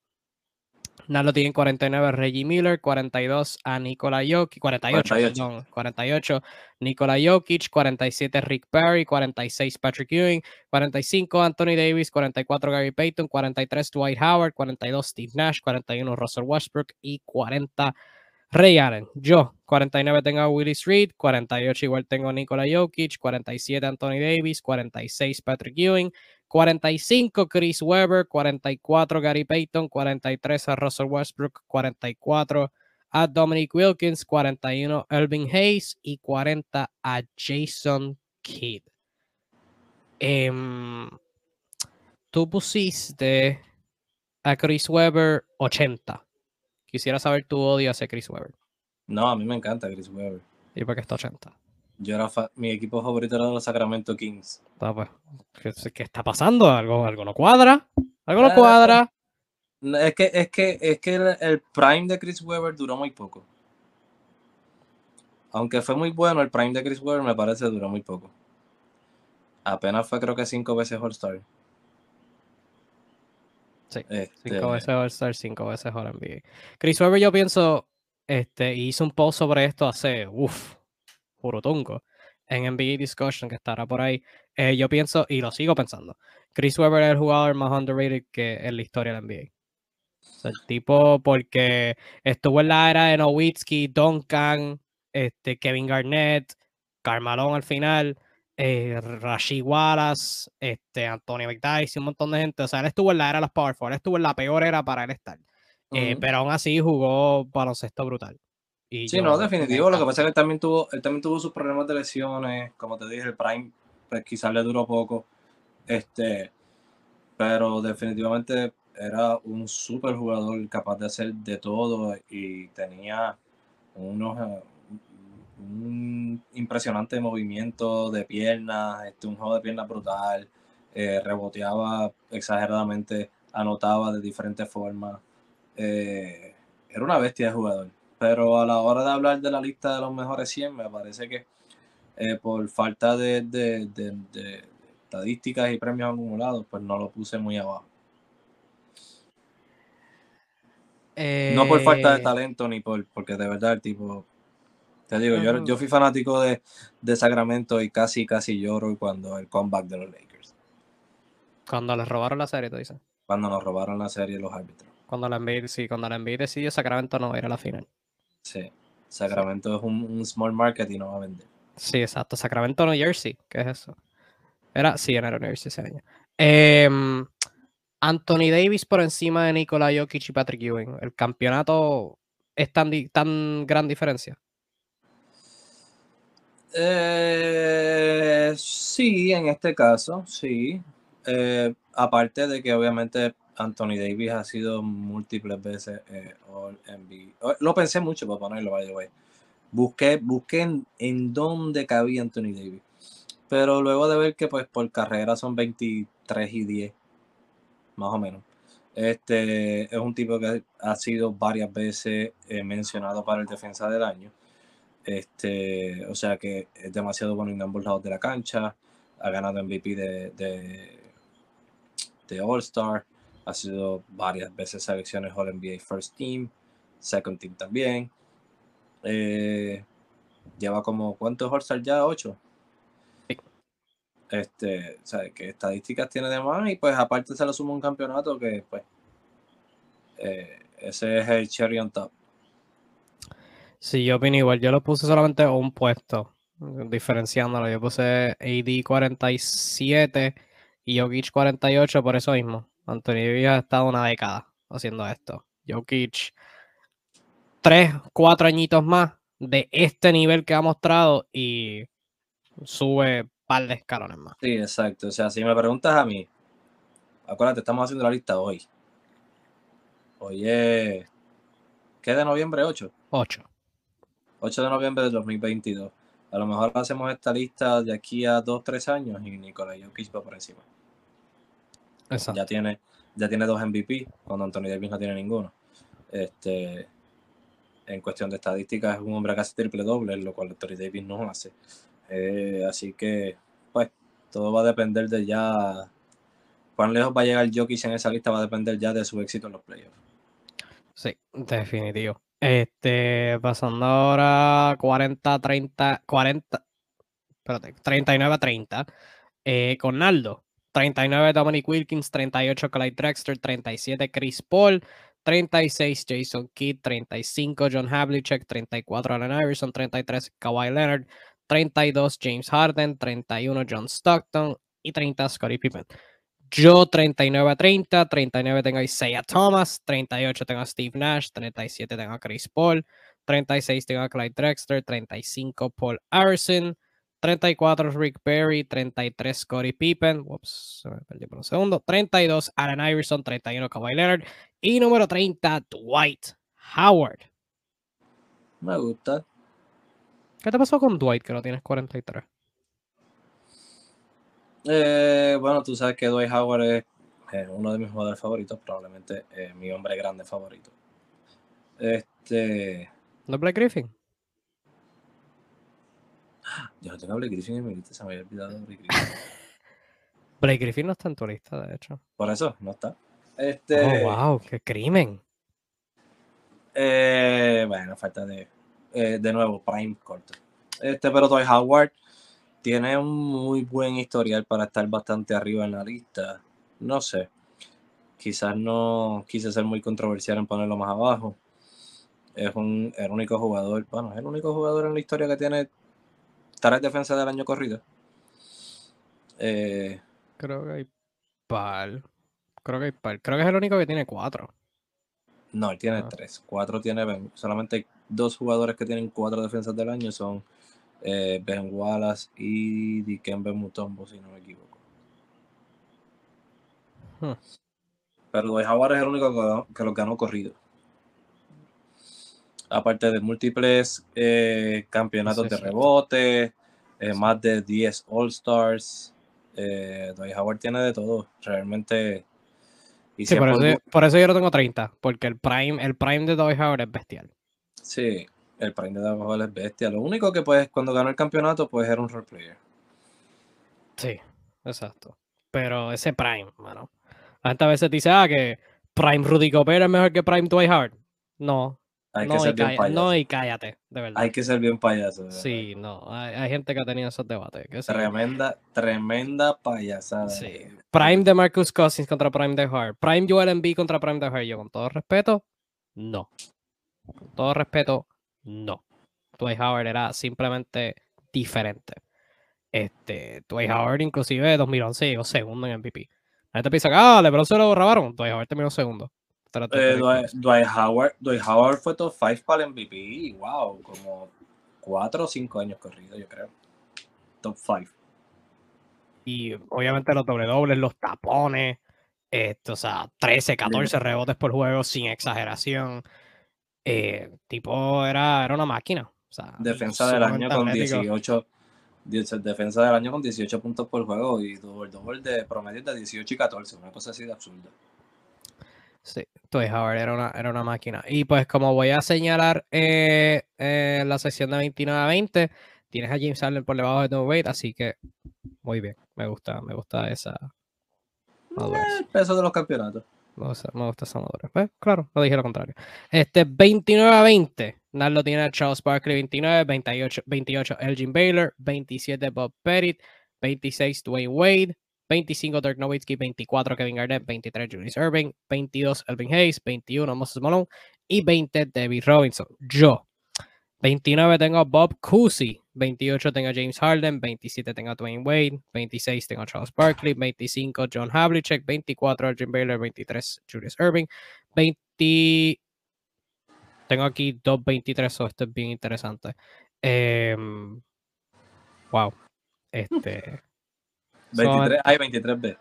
Naldo tiene 49 Reggie Miller, 42 a Nikola Jokic, 48, 48. Perdón, 48 Nikola Jokic, 47 Rick Perry, 46 Patrick Ewing, 45 Anthony Davis, 44 Gary Payton, 43 Dwight Howard, 42 Steve Nash, 41 Russell Westbrook y 40 Ray Allen, yo 49 tengo a Willis Reed, 48 igual tengo a Nikola Jokic, 47 Anthony Davis, 46 Patrick Ewing, 45 Chris Webber, 44 Gary Payton, 43 a Russell Westbrook, 44 a Dominic Wilkins, 41 Elvin Hayes y 40 a Jason Kidd. Em, tú pusiste a Chris Webber 80. Quisiera saber tu odio hacia Chris Webber. No, a mí me encanta Chris Webber. ¿Y por qué está 80? Yo era mi equipo favorito era los Sacramento Kings. Ah, pues, ¿qué, está pasando? ¿Algo, algo no cuadra? ¿Algo no eh, cuadra? Es que, es que, es que el, prime de Chris Webber duró muy poco. Aunque fue muy bueno, el prime de Chris Webber me parece duró muy poco. Apenas fue creo que cinco veces All-Star. Sí, este cinco veces All-Star, cinco veces All-NBA. Chris Webber, yo pienso, este, hizo un post sobre esto hace, uff, jurotungo, en NBA Discussion, que estará por ahí. Eh, yo pienso, y lo sigo pensando, Chris Webber es el jugador más underrated que en la historia de la NBA. el tipo, porque estuvo en la era de Nowitzki, Duncan, este, Kevin Garnett, Carmalón al final eh, Rashid Wallace, este, Antonio y un montón de gente. O sea, él estuvo en la era de los Power Forward, estuvo en la peor era para él estar. Eh, pero aún así jugó baloncesto brutal. Y sí, no, definitivo. Lo que pasa es que él también, tuvo, él también tuvo sus problemas de lesiones. Como te dije, el Prime pues, quizás le duró poco. Este, pero definitivamente era un super jugador capaz de hacer de todo y tenía unos, un impresionante movimiento de piernas, este, un juego de piernas brutal, eh, reboteaba exageradamente, anotaba de diferentes formas. Eh, era una bestia de jugador. Pero a la hora de hablar de la lista de los mejores 100, me parece que eh, por falta de, de, estadísticas y premios acumulados, pues no lo puse muy abajo. No por falta de talento ni por porque de verdad el tipo te digo, yo, yo, fui fanático de, de, Sacramento y casi, casi lloro cuando el comeback de los Lakers. Cuando les robaron la serie, tú dices. Cuando nos robaron la serie los árbitros. Cuando la NBA, sí, cuando la NBA decidió Sacramento no era la final. Sí, Sacramento es un, small market y no va a vender. Sí, exacto. Sacramento, New Jersey, ¿qué es eso? Era, sí, era New Jersey ese año. Em, Anthony Davis por encima de Nikola Jokic y Patrick Ewing. ¿El campeonato es tan, tan gran diferencia? Eh, sí, en este caso, sí. Eh, aparte de que obviamente Anthony Davis ha sido múltiples veces eh, All NBA. Lo pensé mucho para ponerlo, by the way. Busqué, busqué en, en, dónde cabía Anthony Davis. Pero luego de ver que pues por carrera son 23 y 10, más o menos. Este es un tipo que ha sido varias veces eh, mencionado para el defensa del año. Este, o sea que es demasiado bueno en ambos lados de la cancha. Ha ganado MVP de, de, de All-Star. Ha sido varias veces selecciones All NBA First Team, Second Team también. Eh, lleva como, ¿cuántos All-Star ya? ¿Ocho? Este, o sea, que estadísticas tiene de más y pues aparte se le suma un campeonato que pues eh, ese es el cherry on top. Sí, yo opino igual. Yo lo puse solamente un puesto, diferenciándolo. Yo puse AD 47 y Jokic 48 por eso mismo. Anthony Davis ha estado una década haciendo esto. Jokic, tres, cuatro añitos más de este nivel que ha mostrado y sube un par de escalones más. Sí, exacto. O sea, si me preguntas a mí, acuérdate, estamos haciendo la lista hoy. Es. ¿Qué de noviembre? 8. 8. 8 de noviembre del 2022. A lo mejor hacemos esta lista de aquí a 2, 3 años y Nicolai Jokic va por encima. Exacto. Ya tiene, ya tiene dos MVP, cuando Anthony Davis no tiene ninguno. Este, en cuestión de estadísticas, es un hombre hace triple doble, lo cual Anthony Davis no hace. Eh, así que, pues, todo va a depender de ya. Cuán lejos va a llegar Jokic en esa lista va a depender ya de su éxito en los playoffs. Sí, definitivo. Este, pasando ahora 40, 30, 40, espérate, 39 a 30. Eh, con Naldo, 39 Dominic Wilkins, 38 Clyde Drexler, 37 Chris Paul, 36 Jason Kidd, 35 John Havlicek, 34 Allen Iverson, 33 Kawhi Leonard, 32 James Harden, 31 John Stockton y 30 Scottie Pippen. Yo 39 a 30, 39 tengo a Isaiah Thomas, 38 tengo a Steve Nash, 37 tengo a Chris Paul, 36 tengo a Clyde Drexler, 35 Paul Harrison, 34 Rick Perry, 33 Scottie Pippen, ups, me perdió por un segundo, 32 Allen Iverson, 31 Kawhi Leonard y número 30 Dwight Howard. Me gusta. ¿Qué te pasó con Dwight que no tienes 43? Eh, bueno, tú sabes que Dwight Howard es uno de mis jugadores favoritos, probablemente eh, mi hombre grande favorito. Este. ¿No Blake Griffin? Yo no tengo a Blake Griffin en mi lista, se me había olvidado de Blake Griffin. Blake Griffin no está en tu lista, de hecho. Por eso, no está. Este, oh, wow, qué crimen. Eh, bueno, falta de. Eh, de nuevo, Prime corto. Este, pero Dwight Howard tiene un muy buen historial para estar bastante arriba en la lista. No sé. Quizás no quise ser muy controversial en ponerlo más abajo. Es un, el único jugador, bueno, es el único jugador en la historia que tiene tres defensas del año corrido. Eh, Creo que hay par. Creo que hay par. Creo que es el único que tiene cuatro. No, él tiene ah. tres. Cuatro tiene. Solamente hay dos jugadores que tienen cuatro defensas del año. Son eh, ben Wallace y Dikembe Mutombo, si no me equivoco. Hmm. Pero Dwight Howard es el único que, lo ganó corrido. Aparte de múltiples eh, campeonatos de rebote, eh, más de 10 All-Stars. Eh, Dwight Howard tiene de todo. Realmente. Y sí, por eso, por eso, yo lo tengo 30, porque el prime, el prime de Dwight Howard es bestial. Sí, el prime de David es bestia. Lo único que pues cuando ganó el campeonato pues era un role player. Sí, exacto. Pero ese prime, mano. Gente a veces dice, ah, que prime Rudy Gobert es mejor que prime Dwight Howard. No. Hay no, que ser bien payaso. no, y cállate, de verdad. Hay que ser bien payaso. Sí, no. Hay, gente que ha tenido esos debates. tremenda, tremenda payasada. Sí. Prime de Marcus Cousins contra Prime de Hart. Prime Joel Embiid contra Prime de Hart. Yo, con todo respeto, no. Con todo respeto, no. Dwight Howard era simplemente diferente. Este, Dwight Howard inclusive de 2011 llegó segundo en MVP. La gente piensa que, ah, LeBron se lo grabaron. Dwight Howard terminó segundo. Eh, Dwight, Howard, Dwight Howard fue top 5 para el MVP. Wow, como 4 o 5 años corrido, yo creo. top 5. Y obviamente los doble dobles, los tapones, esto, o sea, 13, 14 rebotes por juego sin exageración. Eh, tipo, era, era una máquina. O sea, defensa del año con 18 defensa del año con 18 puntos por juego y doble doble de promedio de 18 y 14, una cosa así de absurda. Sí, pues Howard era una, era una máquina. Y pues como voy a señalar eh, eh, la sección de 29 a 20, tienes a James Harden por debajo de No Wade, así que muy bien, me gusta, me gusta esa. Eh, el peso de los campeonatos. Me gusta, esa madurez. Pues, claro, no dije lo contrario. Este 29 a 20. Narlo tiene a Charles Barkley 29, 28, 28 Elgin Baylor, 27 Bob Pettit, 26 Dwayne Wade, 25 Dirk Nowitzki, 24 Kevin Garnett, 23 Julius Irving, 22 Elvin Hayes, 21 Moses Malone y 20 David Robinson. Yo. 29 tengo a Bob Cousy, 28 tengo a James Harden, 27 tengo a Dwayne Wade, 26 tengo a Charles Barkley, 25 John Havlicek, 24 Jim Baylor, 23 Julius Irving, 20 tengo aquí dos 23, so esto es bien interesante. Em, wow. Este 23, hay 23B.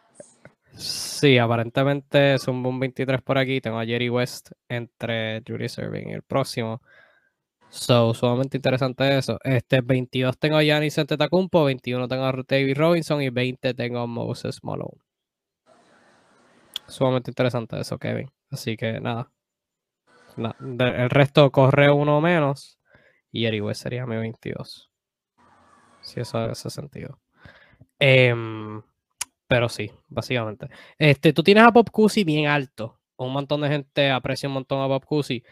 Sí, aparentemente es un 23 por aquí. Tengo a Jerry West entre Julius Irving y el próximo. So, sumamente interesante eso. Este 22 tengo a Giannis Antetokounmpo, 21 tengo a David Robinson y 20 tengo a Moses Malone. Sumamente interesante eso, Kevin. Así que nada. el resto corre uno menos y West sería mi 22. Si eso hace sentido. Em, pero sí, básicamente. Este, tú tienes a Bob Cousy bien alto. Un montón de gente aprecia un montón a Bob Cousy.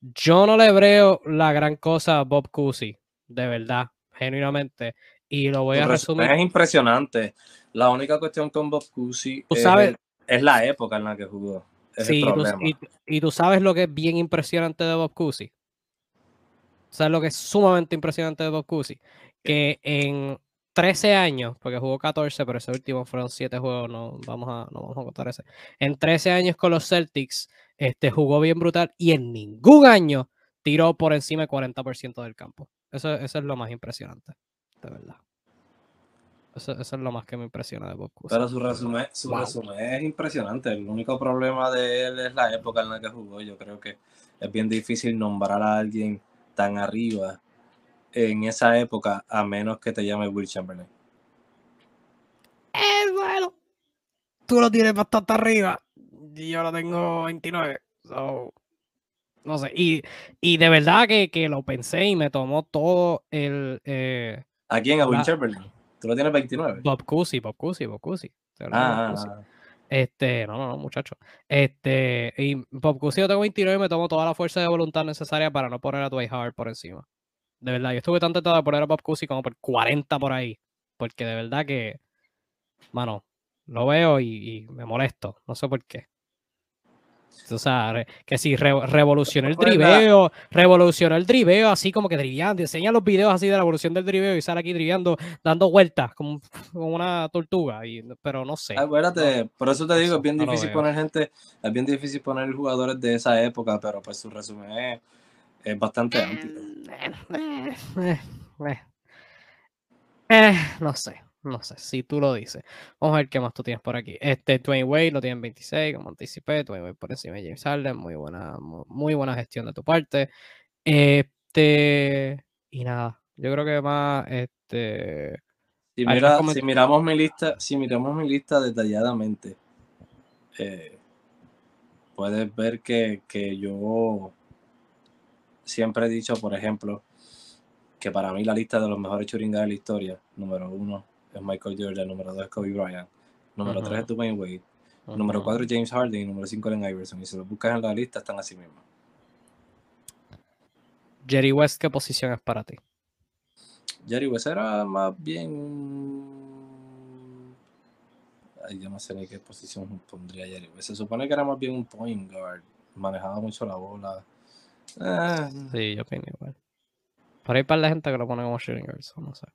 Yo no le veo la gran cosa a Bob Cousy, de verdad, genuinamente. Y lo voy a resumir. Es impresionante. La única cuestión con Bob Cousy es, la época en la que jugó. sí, y, tú sabes lo que es bien impresionante de Bob Cousy. ¿Sabes lo que es sumamente impresionante de Bob Cousy? Que en 13 años, porque jugó 14, pero ese último fueron 7 juegos, no vamos a, no vamos a contar ese. En 13 años con los Celtics, este, jugó bien brutal y en ningún año tiró por encima del 40% del campo. Eso, eso, es lo más impresionante, de verdad. Eso, es lo más que me impresiona de Bob Pero su resumen, su resumen es impresionante. El único problema de él es la época en la que jugó. Yo creo que es bien difícil nombrar a alguien tan arriba en esa época a menos que te llame Will Chamberlain. Eh, bueno. Tú lo tienes bastante arriba yo lo tengo 29. no sé. Y, y de verdad que, que, lo pensé y me tomó todo el. Eh, ¿A quién? ¿A Will Chamberlain? ¿Tú lo tienes 29? Bob Cousy, Bob Cousy, Bob Cousy. Ah, ah, ah, Este, no, no, no, muchacho. Este, y Bob Cousy yo tengo 29 y me tomo toda la fuerza de voluntad necesaria para no poner a Dwight Howard por encima. De verdad, yo estuve tan tentado de poner a Bob Cousy como por 40 por ahí. Porque de verdad que, mano, lo veo y me molesto. No sé por qué. O sea, que si revolucionó el driveo, revolucionó el driveo, así como que driveando, enseña los videos así de la evolución del driveo y sale aquí driveando, dando vueltas como, como una tortuga, y, pero no sé. Acuérdate, por eso te digo, es bien difícil poner gente, es bien difícil poner jugadores de esa época, pero pues su resumen es, bastante amplio. Eh, eh, eh, no sé no sé, si tú lo dices. Vamos a ver qué más tú tienes por aquí. Este Dwayne Wade lo tiene en 26, como anticipé. Dwayne Wade por encima de James Harden. Muy buena, muy, buena gestión de tu parte. Este. Y nada, yo creo que más. Este. Si, mira, si miramos mi lista, si miramos mi lista detalladamente, eh, puedes ver que, que yo siempre he dicho, por ejemplo, que para mí la lista de los mejores churingas de la historia, número uno, es Michael Jordan, número 2 es Kobe Bryant, número 3 es Dwayne Wade, número 4 es James Harden y número 5 es Iverson. Y si lo buscas en la lista, están así mismo. Jerry West, ¿qué posición es para ti? Jerry West era más bien. Yo no sé ni qué posición pondría Jerry West. Se supone que era más bien un point guard. Manejaba mucho la bola. Eh. Sí, yo opino igual. Pero hay para la gente que lo pone como shooting guard, no sé.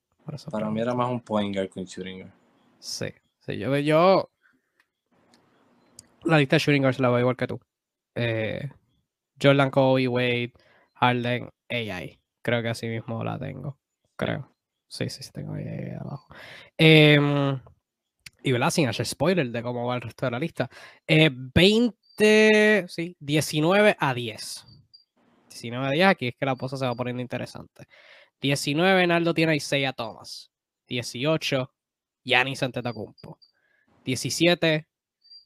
Para, mí era más un point guard que un shooting guard. Sí, sí, yo, yo la lista de shooting guards la veo igual que tú. Eh, Jordan Kobe, Wade, Harden, AI. Creo que así mismo la tengo. Creo. Sí, sí, sí, tengo ahí abajo. Em, y ¿verdad? sin hacer spoiler de cómo va el resto de la lista. 20, eh, sí, 19 a 10. 19 a 10, aquí es que la cosa se va poniendo interesante. 19, Naldo tiene a Isaiah Thomas. 18, Giannis Antetokounmpo. 17,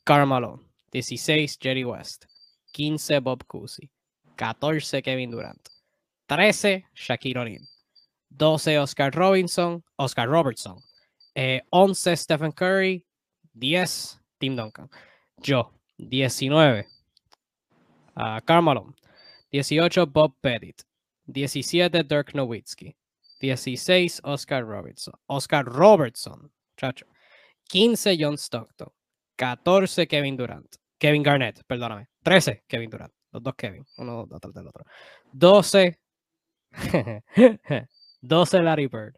Carmelo. 16, Jerry West. 15, Bob Cousy. 14, Kevin Durant. 13, Shaquille O'Neal. 12, Oscar Robinson. Oscar Robertson. 11, eh, Stephen Curry. 10, Tim Duncan. Yo, 19, uh, Carmelo. 18, Bob Pettit. 17, Dirk Nowitzki. 16, Oscar Robertson. Oscar Robertson, chacho. 15, John Stockton. 14, Kevin Durant. Kevin Garnett, perdóname. 13, Kevin Durant. Los dos Kevin, uno detrás del otro. 12, 12, Larry Bird.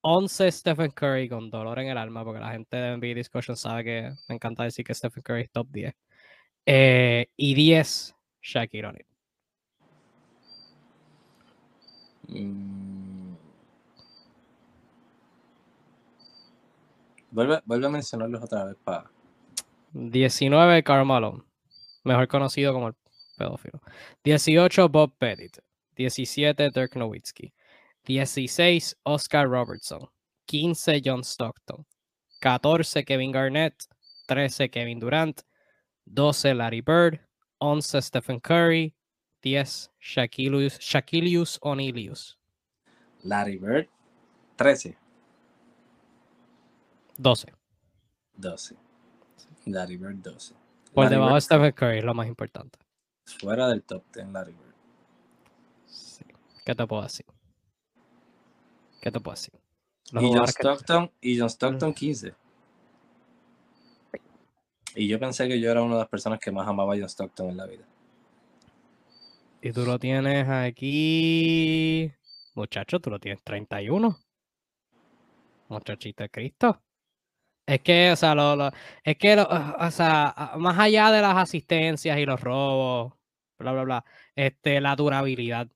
11, Stephen Curry con dolor en el alma, porque la gente de NBA Discussion sabe que me encanta decir que Stephen Curry es top 10. Eh, y 10, Shaquille O'Neal. Vuelve, vuelve, a mencionarlos otra vez para. 19, Carmelo, mejor conocido como el pedófilo. 18, Bob Pettit. 17, Dirk Nowitzki. 16, Oscar Robertson. 15, John Stockton. 14, Kevin Garnett. 13, Kevin Durant. 12, Larry Bird. 11, Stephen Curry. 10, Shaquilius, Shaquilius O'Nealius. Larry Bird, 13. 12. 12. Larry Bird, 12. Por debajo de Stephen Curry, lo más importante. Fuera del top 10, Larry Bird. Sí. ¿Qué te puedo decir? ¿Qué te puedo decir? y John, Stockton, y John Stockton 15. Y yo pensé que yo era una de las personas que más amaba a John Stockton en la vida. Y tú lo tienes aquí. Muchacho, tú lo tienes 31. Muchachito de Cristo. Es que, o sea, lo, es que, o sea, más allá de las asistencias y los robos, bla, bla, bla, este, la durabilidad.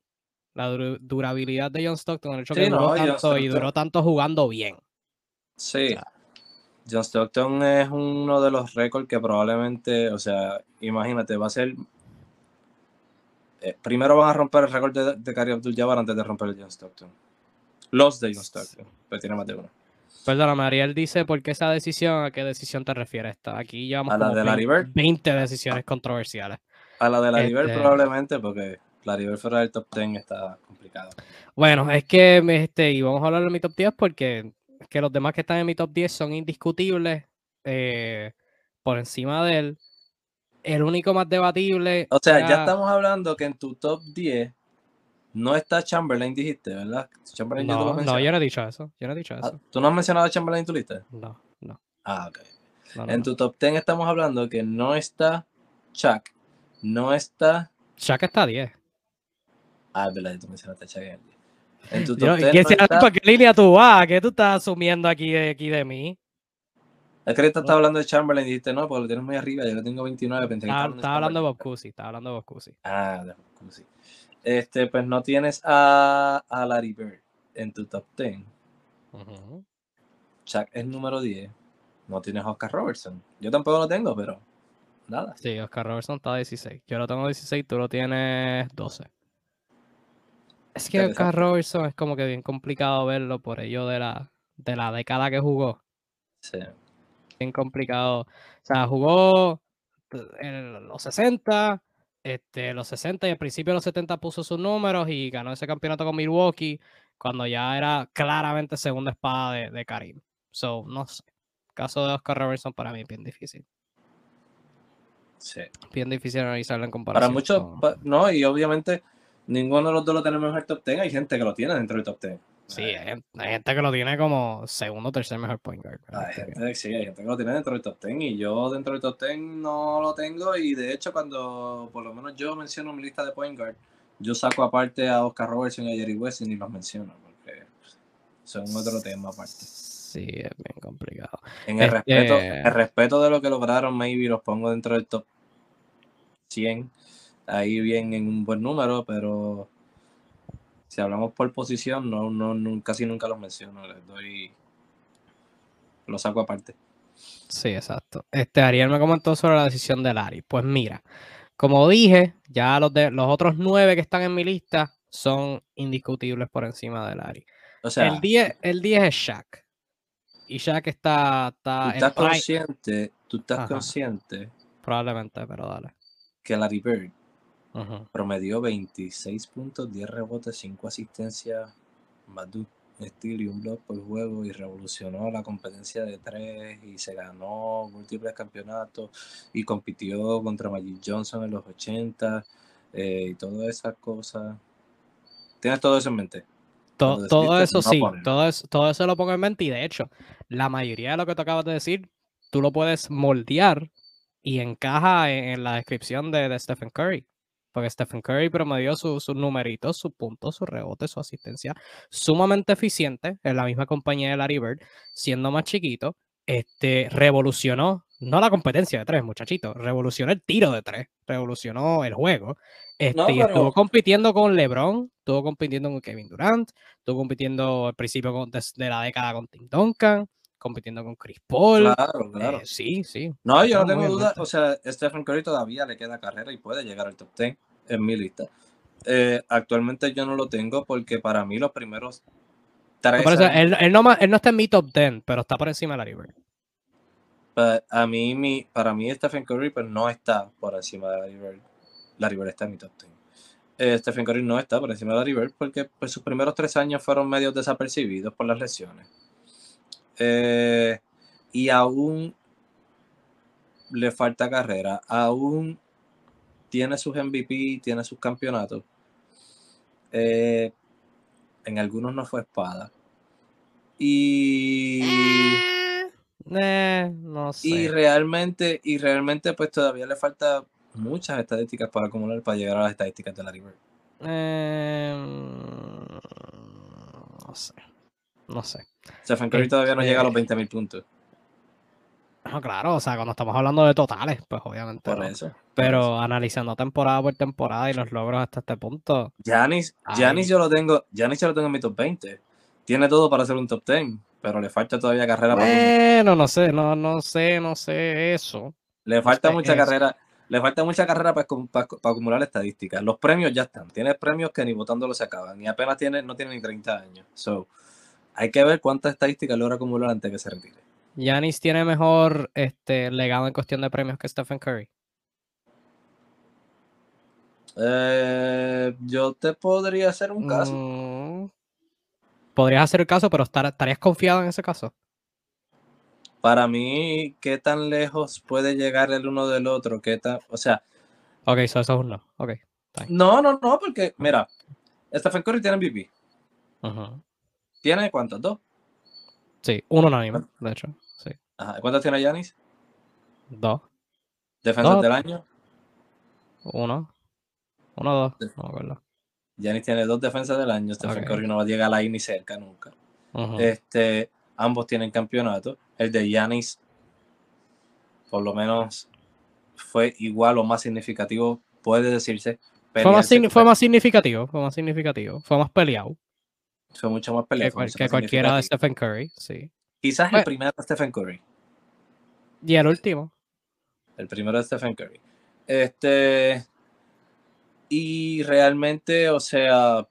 La durabilidad de John Stockton, el hecho que duró tanto y duró tanto jugando bien. Sí. John Stockton es uno de los récords que probablemente, o sea, imagínate, va a ser eh, primero van a romper el récord de, de Karim Abdul-Jabbar antes de romper el John Stockton. Los de John Stockton, pero tiene más de uno. Perdona, Mariel dice, ¿por qué esa decisión? ¿A qué decisión te refieres? Esta? Aquí llevamos a la de 20, 20 decisiones controversiales. A la de la este... probablemente, porque la Bird fuera del top 10 está complicado. Bueno, es que, este, y vamos a hablar de mi top 10 porque es que los demás que están en mi top 10 son indiscutibles eh, por encima de él el único más debatible. O sea, ya estamos hablando que en tu top 10 no está Chamberlain, dijiste, ¿verdad? Chamberlain no, no, yo no he dicho eso. Yo no he dicho ah, eso. ¿Tú no has mencionado a Chamberlain en tu lista? No, no. Ah, ok. en tu top 10 estamos hablando que no está Chuck, no está. Chuck está a 10. Ah, es verdad, tú mencionaste a Chuck en 10. En tu top 10. ¿qué, no está... ¿Qué línea tú vas? ¿Qué tú estás asumiendo aquí, aquí de mí? Es que ahorita estaba hablando de Chamberlain y dijiste, no, porque lo tienes muy arriba, yo lo tengo 29, pensé estaba, que estaba hablando de Bob Cousy, estaba hablando de Bob Cousy. Ah, de Bob Cousy. Este, pues no tienes a, a Larry Bird en tu top 10. Uh Chuck es número 10. No tienes a Oscar Robertson. Yo tampoco lo tengo, pero nada. Sí, Oscar Robertson está a 16. Yo lo tengo a 16, tú lo tienes 12. Es que Oscar Robertson es como que bien complicado verlo por ello de la, de la década que jugó. Sí bien complicado. O sea, jugó en los 60, este, los 60 y al principio de los 70 puso sus números y ganó ese campeonato con Milwaukee cuando ya era claramente segunda espada de, de Karim. So, no sé. El caso de Oscar Robertson para mí es bien difícil. Sí. Bien difícil analizarlo en comparación. Para muchos, no, y obviamente ninguno de los dos lo tenemos en el top 10. Hay gente que lo tiene dentro del top 10. Sí, hay, gente que lo tiene como segundo o tercer mejor point guard. Hay gente, sí, hay gente que lo tiene dentro del top 10 y yo dentro del top 10 no lo tengo y de hecho cuando por lo menos yo menciono mi lista de point guard, yo saco aparte a Oscar Robertson y a Jerry West y ni los menciono porque son otro tema aparte. Sí, es bien complicado. En el, respeto, este el respeto de lo que lograron, maybe los pongo dentro del top 100. Ahí bien en un buen número, pero si hablamos por posición, no, no, no, casi nunca los menciono, les doy, lo saco aparte. Sí, exacto. Este Ariel me comentó sobre la decisión de Larry. Pues mira, como dije, ya los, de, los otros nueve que están en mi lista son indiscutibles por encima de Larry. O sea, el 10, el 10 es Shaq. Y Shaq está. está ¿Tú estás consciente? ¿Tú estás consciente? Probablemente, pero dale. Que Larry Bird promedió 26 puntos, 10 rebotes, 5 asistencias, más de estilo y un blog por juego y revolucionó la competencia de tres y se ganó múltiples campeonatos y compitió contra Magic Johnson en los 80 eh, y todas esas cosas. ¿Tienes todo eso en mente? todo eso sí, todo eso, todo eso lo pongo en mente y de hecho, la mayoría de lo que tú acabas de decir, tú lo puedes moldear y encaja en, la descripción de, de Stephen Curry. Porque Stephen Curry promedió sus numeritos, sus puntos, sus rebotes, su asistencia sumamente eficiente en la misma compañía de Larry Bird, siendo más chiquito. Este, revolucionó, no la competencia de tres, muchachito, revolucionó el tiro de tres, revolucionó el juego. Este, y estuvo compitiendo con LeBron, estuvo compitiendo con Kevin Durant, estuvo compitiendo al principio de la década con Tim Duncan, compitiendo con Chris Paul. Claro, claro. Eh, sí, sí. No, yo no tengo duda. O sea, Stephen Curry todavía le queda carrera y puede llegar al top 10 en mi lista. Eh, actualmente yo no lo tengo porque para mí los primeros tres. él, no, está en mi top 10, pero está por encima de Larry Bird. Pues, a mí, mi, para mí, Stephen Curry pues, no está por encima de Larry Bird. Larry Bird está en mi top 10. Eh, Stephen Curry no está por encima de Larry Bird porque pues, sus primeros tres años fueron medios desapercibidos por las lesiones. Eh, y aún le falta carrera, aún tiene sus MVP, tiene sus campeonatos. Eh, en algunos no fue espada. Y. Eh, no sé. Y realmente, y realmente, pues todavía le falta muchas estadísticas para acumular para llegar a las estadísticas de la Bird. no sé. No sé. Stephen Curry todavía no llega a los 20.000 puntos. No, claro, o sea, cuando estamos hablando de totales, pues obviamente. Por eso. Pero analizando temporada por temporada y los logros hasta este punto. Janis, Janis yo lo tengo, Janis yo lo tengo en mi top 20. Tiene todo para ser un top 10, pero le falta todavía carrera bueno, no sé, no, no sé, no sé eso. Le falta mucha carrera, le falta mucha carrera para, acumular estadísticas. Los premios ya están. Tiene premios que ni votándolo se acaban. Y apenas tiene, no tiene ni 30 años. So, hay que ver cuántas estadísticas logra acumular antes de que se retire. Yanis tiene mejor este, legado en cuestión de premios que Stephen Curry. Eh, yo te podría hacer un caso. Mm. podrías hacer el caso, pero ¿estarías confiado en ese caso? Para mí, ¿qué tan lejos puede llegar el uno del otro? ¿Qué tan, o sea... Ok, eso es uno. Ok. No, no, no, porque, mira, Stephen Curry tiene MVP. ¿Tiene cuántos? ¿Dos? Sí, uno unánime, de hecho. Sí. Ajá. ¿Cuántos tiene Yanis? Dos. ¿Defensas del año? Uno. Uno o dos. No acuerdo. Yanis tiene dos defensas del año. Stephen Curry no va a llegar ahí ni cerca nunca. Este, ambos tienen campeonato. El de Yanis, por lo menos, fue igual o más significativo, puede decirse. Fue más, fue más significativo, fue más significativo, fue más peleado. Fue mucho más peleado. Que, cualquiera de Stephen Curry, sí. Quizás el pues primero de Stephen Curry. Y el último. El primero de Stephen Curry. Este. Y realmente, o sea,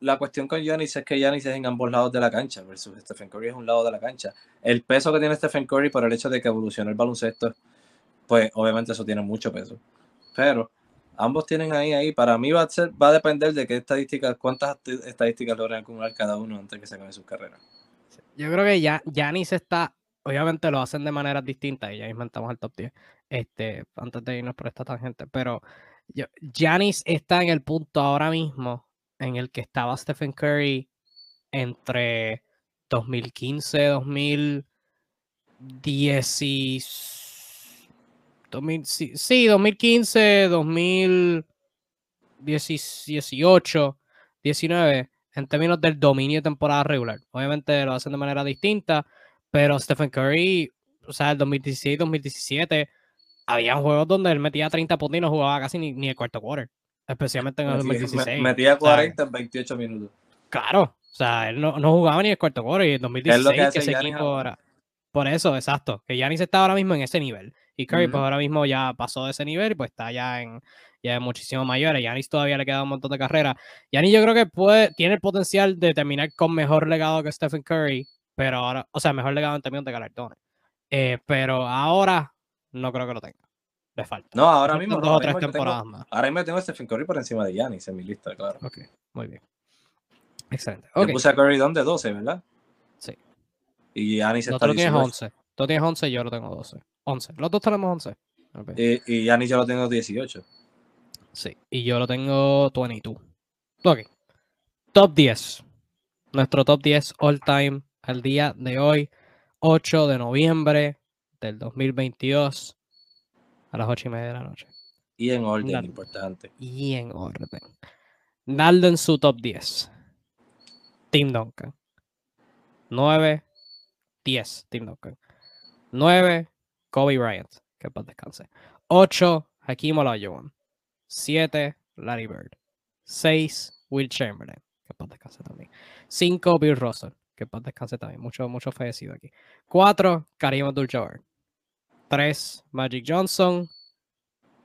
la cuestión con Giannis es que Giannis es en ambos lados de la cancha, versus Stephen Curry es un lado de la cancha. El peso que tiene Stephen Curry por el hecho de que evolucione el baloncesto, pues obviamente eso tiene mucho peso. Pero ambos tienen ahí, ahí. Para mí va a, depender de qué estadísticas, cuántas estadísticas logran acumular cada uno antes que se acabe sus carreras. Yo creo que ya Yanis está, obviamente lo hacen de maneras distintas y ya inventamos el top 10, este, antes de irnos por esta tangente, pero Yanis está en el punto ahora mismo en el que estaba Stephen Curry entre 2015, 2010 sí, 2015, 2018, 19, en términos del dominio de temporada regular. Obviamente lo hacen de manera distinta, pero Stephen Curry, o sea, el 2016, 2017, había juegos donde él metía 30 puntos y no jugaba casi ni, el cuarto quarter. especialmente en el Metía- 2016. me- Metía O sea, 40 en 28 minutos. Claro, o sea, él no, no jugaba ni el cuarto quarter y en 2016 que hace ese equipo ahora. Por eso, exacto, que Giannis está ahora mismo en ese nivel. Y Curry pues ahora mismo ya pasó de ese nivel y pues está ya en, ya muchísimo mayores. Giannis todavía le queda un montón de carrera. Giannis yo creo que puede, tiene el potencial de terminar con mejor legado que Stephen Curry, pero ahora, o sea, mejor legado en términos de galardones. Eh, pero ahora no creo que lo tenga. Le falta. No, ahora Le mismo no. dos o tres yo tengo, temporadas más. ahora mismo tengo a Stephen Curry por encima de Giannis en mi lista, claro. Ok, muy bien. Excelente. Yo Ok, puse a Curry donde 12, ¿verdad? Y Giannis no, está tú tienes 18. 11. Tú tienes 11 y yo lo tengo 12. 11. Los dos tenemos 11. Ok. Y, y Giannis yo lo tengo 18. Sí, y yo lo tengo 22. Ok. Top 10. Nuestro top 10 all time al día de hoy, 8 de noviembre del 2022, a las 8 y media de la noche. Y en orden, importante. Y en orden. Naldo en su top 10. Tim Duncan. 9, 10. Tim Duncan. 9, Kobe Bryant. Que paz descanse. 8, Hakeem Olajuwon. 7, Larry Bird. 6, Will Chamberlain. Que paz descanse también. 5, Bill Russell. Que paz descanse también. Mucho, mucho fallecido aquí. 4, Karim Abdul-Jabbar. 3, Magic Johnson.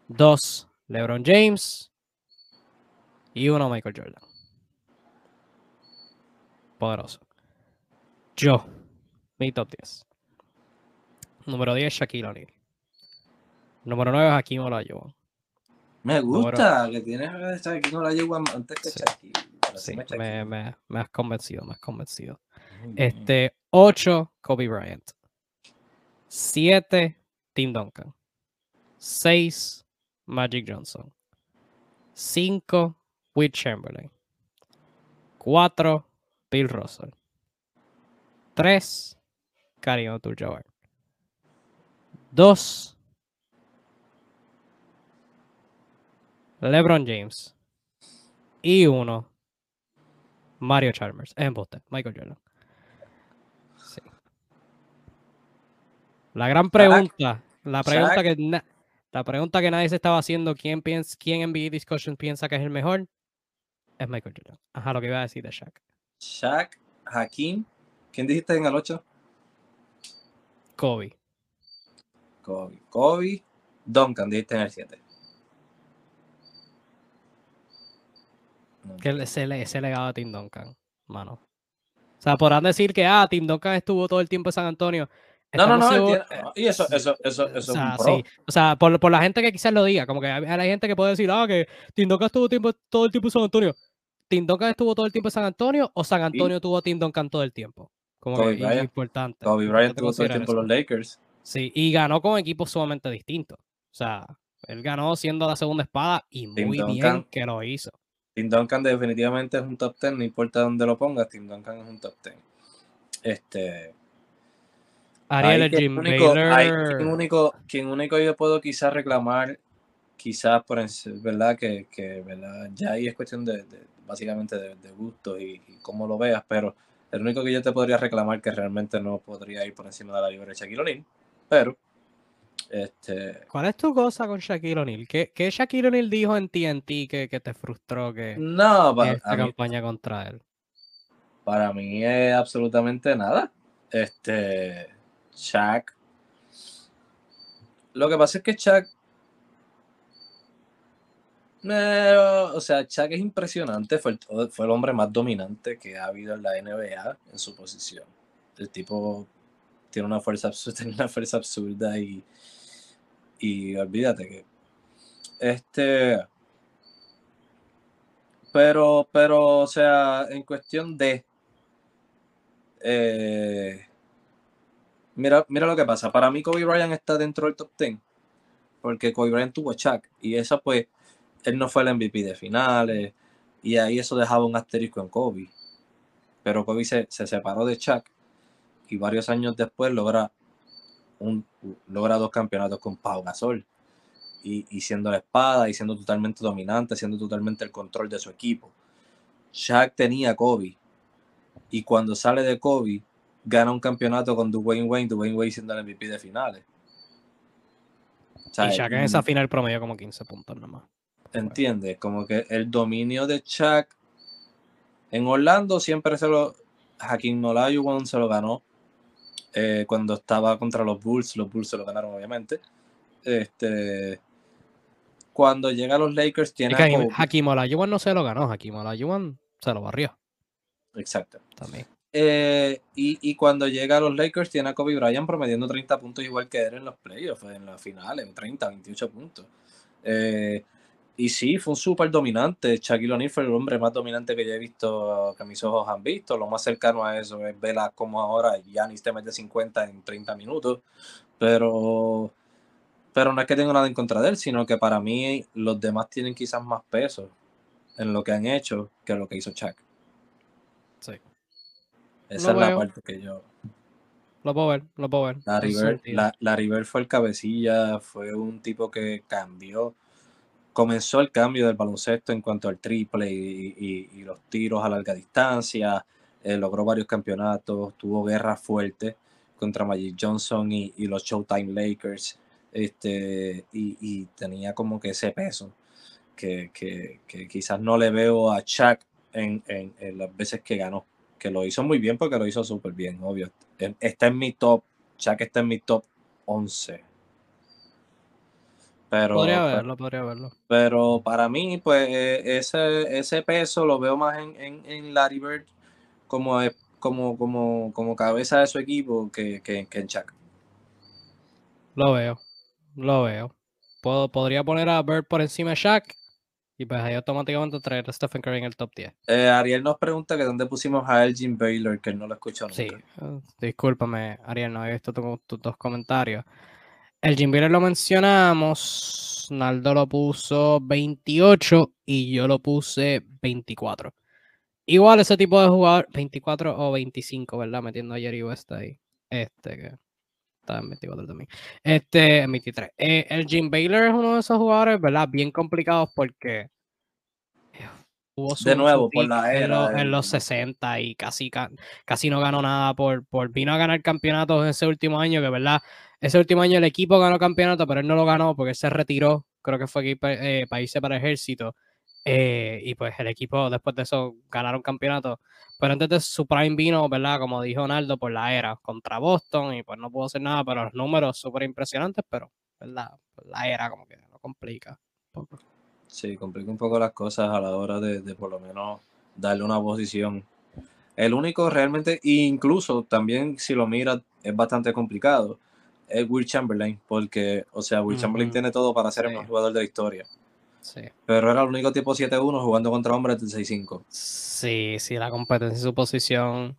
2, LeBron James. Y 1, Michael Jordan. Poderoso. Yo, mi top 10. Número 10, Shaquille O'Neal. Número 9, Hakeem Olajuwon. Me gusta que tienes a Shaquille llevo antes que Sí. Shaquille. Sí, me me, me- me has convencido, me has convencido. Este, 8, Kobe Bryant. 7, Tim Duncan. 6, Magic Johnson. 5, Will Chamberlain. 4, Bill Russell. 3, Karim Abdul-Jabbar. 2, LeBron James. Y 1, Mario Chalmers. Es embuste, Michael Jordan. Sí. La gran pregunta, la pregunta que la pregunta que nadie se estaba haciendo, ¿quién piensa, quién en NBA Discussion piensa que es el mejor? Es Michael Jordan. Ajá, lo que iba a decir de Shaq. Shaq, Hakim. ¿Quién dijiste en el 8? Kobe. Kobe. Kobe. Duncan, dijiste en el 7. Que ese, le- ese legado de Tim Duncan, mano. O sea, podrán decir que, ah, Tim Duncan estuvo todo el tiempo en San Antonio. No, no, no. seguros- entiendo. Y eso, eso, eso, eso o es sea, un pro. sí. O sea, por, por la gente que quizás lo diga, como que hay, hay gente que puede decir, ah, que Tim Duncan estuvo tiempo, todo el tiempo en San Antonio. ¿Tim Duncan estuvo todo el tiempo en San Antonio o San Antonio tuvo a Tim Duncan todo el tiempo? Como Kobe que Bryant. importante. Kobe Bryant tuvo todo el considerar tiempo los Lakers. Sí, y ganó con equipos sumamente distintos. O sea, él ganó siendo la segunda espada y Tim muy bien Duncan. que lo hizo. Tim Duncan definitivamente es un top 10, no importa dónde lo pongas, Tim Duncan es un top 10. Este, Ariel quien único, Baylor. quien único, quien único yo puedo quizás reclamar, quizás por verdad que, que verdad, ya ahí es cuestión de, de- básicamente de, de gusto y, y cómo lo veas, pero el único que yo te podría reclamar que realmente no podría ir por encima de la libre de Shaquille O'Neal, pero este ¿Cuál es tu cosa con Shaquille O'Neal? ¿Qué, qué Shaquille O'Neal dijo en TNT que, que te frustró que no, en para, esta a mí, campaña contra él? para mí es absolutamente nada. Este Shaq. Lo que pasa es que Shaq. Eh, o sea, Shaq es impresionante. Fue el, fue el hombre más dominante que ha habido en la NBA en su posición. El tipo tiene una fuerza absurda, tiene una fuerza absurda y. Y olvídate que. Este. Pero, pero, o sea, en cuestión de. eh, mira, mira lo que pasa. Para mí, Kobe Bryant está dentro del top 10. Porque Kobe Bryant tuvo Shaq. Y eso, pues, él no fue el MVP de finales. Y ahí eso dejaba un asterisco en Kobe. Pero Kobe se, se separó de Shaq. Y varios años después logra, un, logra dos campeonatos con Pau Gasol. Y, y siendo la espada, y siendo totalmente dominante, siendo totalmente el control de su equipo. Shaq tenía a Kobe. Y cuando sale de Kobe, gana un campeonato con Dwayne Wayne, Dwayne Wayne siendo el MVP de finales. O sea, y Shaq en esa final promedio como 15 puntos nomás. ¿Entiendes? Como que el dominio de Chuck en Orlando siempre se lo. Hakim Olajuwon se lo ganó eh, cuando estaba contra los Bulls. Los Bulls se lo ganaron, obviamente. Este. Cuando llega a los Lakers, tiene. a Hakim Olajuwon no se lo ganó. Hakim Olajuwon se lo barrió. Exacto. También. Eh, y, cuando llega a los Lakers, tiene a Kobe Bryant promediando 30 puntos igual que él en los playoffs, en las finales, 30, 28 puntos. Eh, y sí, fue un súper dominante. Shaquille O'Neal fue el hombre más dominante que yo he visto, que mis ojos han visto. Lo más cercano a eso es Vela como ahora Giannis te mete 50 en 30 minutos. Pero, pero no es que tenga nada en contra de él, sino que para mí los demás tienen quizás más peso en lo que han hecho que lo que hizo Shaq. Sí. Esa es la parte que yo. Lo puedo ver, lo puedo ver. La River, fue el cabecilla, fue un tipo que cambió. Comenzó el cambio del baloncesto en cuanto al triple y, los tiros a larga distancia. Eh, logró varios campeonatos, tuvo guerra fuerte contra Magic Johnson y, los Showtime Lakers. Este, y, tenía como que ese peso que, quizás no le veo a Chuck en las veces que ganó que lo hizo muy bien porque lo hizo súper bien, obvio. Está en mi top, que está en mi top 11. Pero, podría pues verlo, podría verlo. Pero para mí, pues e, ese, ese peso lo veo más en, en, en Larry Bird como, como, como, como cabeza de su equipo que, que, que en Chuck. Lo veo, lo veo. Puedo, podría poner a Bird por encima de Shaq y pues ahí automáticamente traer a Stephen Curry en el top 10. Eh, Ariel nos pregunta que dónde pusimos a Elgin Baylor, que no lo escuchó nunca. Sí, uh, discúlpame, Ariel, no he visto tus dos comentarios. Elgin Baylor lo mencionamos, Naldo lo puso 28 y yo lo puse 24. Igual ese tipo de jugador, 24 o 25, ¿verdad? Metiendo a Jerry West ahí. Este que está en 24 también. Este, en 23. Eh, el Jim Baylor es uno de esos jugadores, ¿verdad? Bien complicados porque Hubo de nuevo, por la era. En, los 60 y casi, casi no ganó nada por, por vino a ganar campeonatos ese último año, que verdad, ese último año el equipo ganó campeonato, pero él no lo ganó porque se retiró, creo que fue aquí eh, para irse para ejército. Eh, y pues el equipo después de eso ganaron campeonato. Pero antes de su prime vino, ¿verdad? Como dijo Naldo, por la era contra Boston y pues no pudo hacer nada, pero los números súper impresionantes, pero ¿verdad? la era como que lo complica. Sí, complica un poco las cosas a la hora de, de por lo menos darle una posición. El único realmente, incluso también si lo miras, es bastante complicado, es Will Chamberlain, porque, o sea, Will Chamberlain tiene todo para ser el mejor jugador de la historia. Sí. Pero era el único tipo 7-1 jugando contra hombres de 6-5. Sí, sí, la competencia en su posición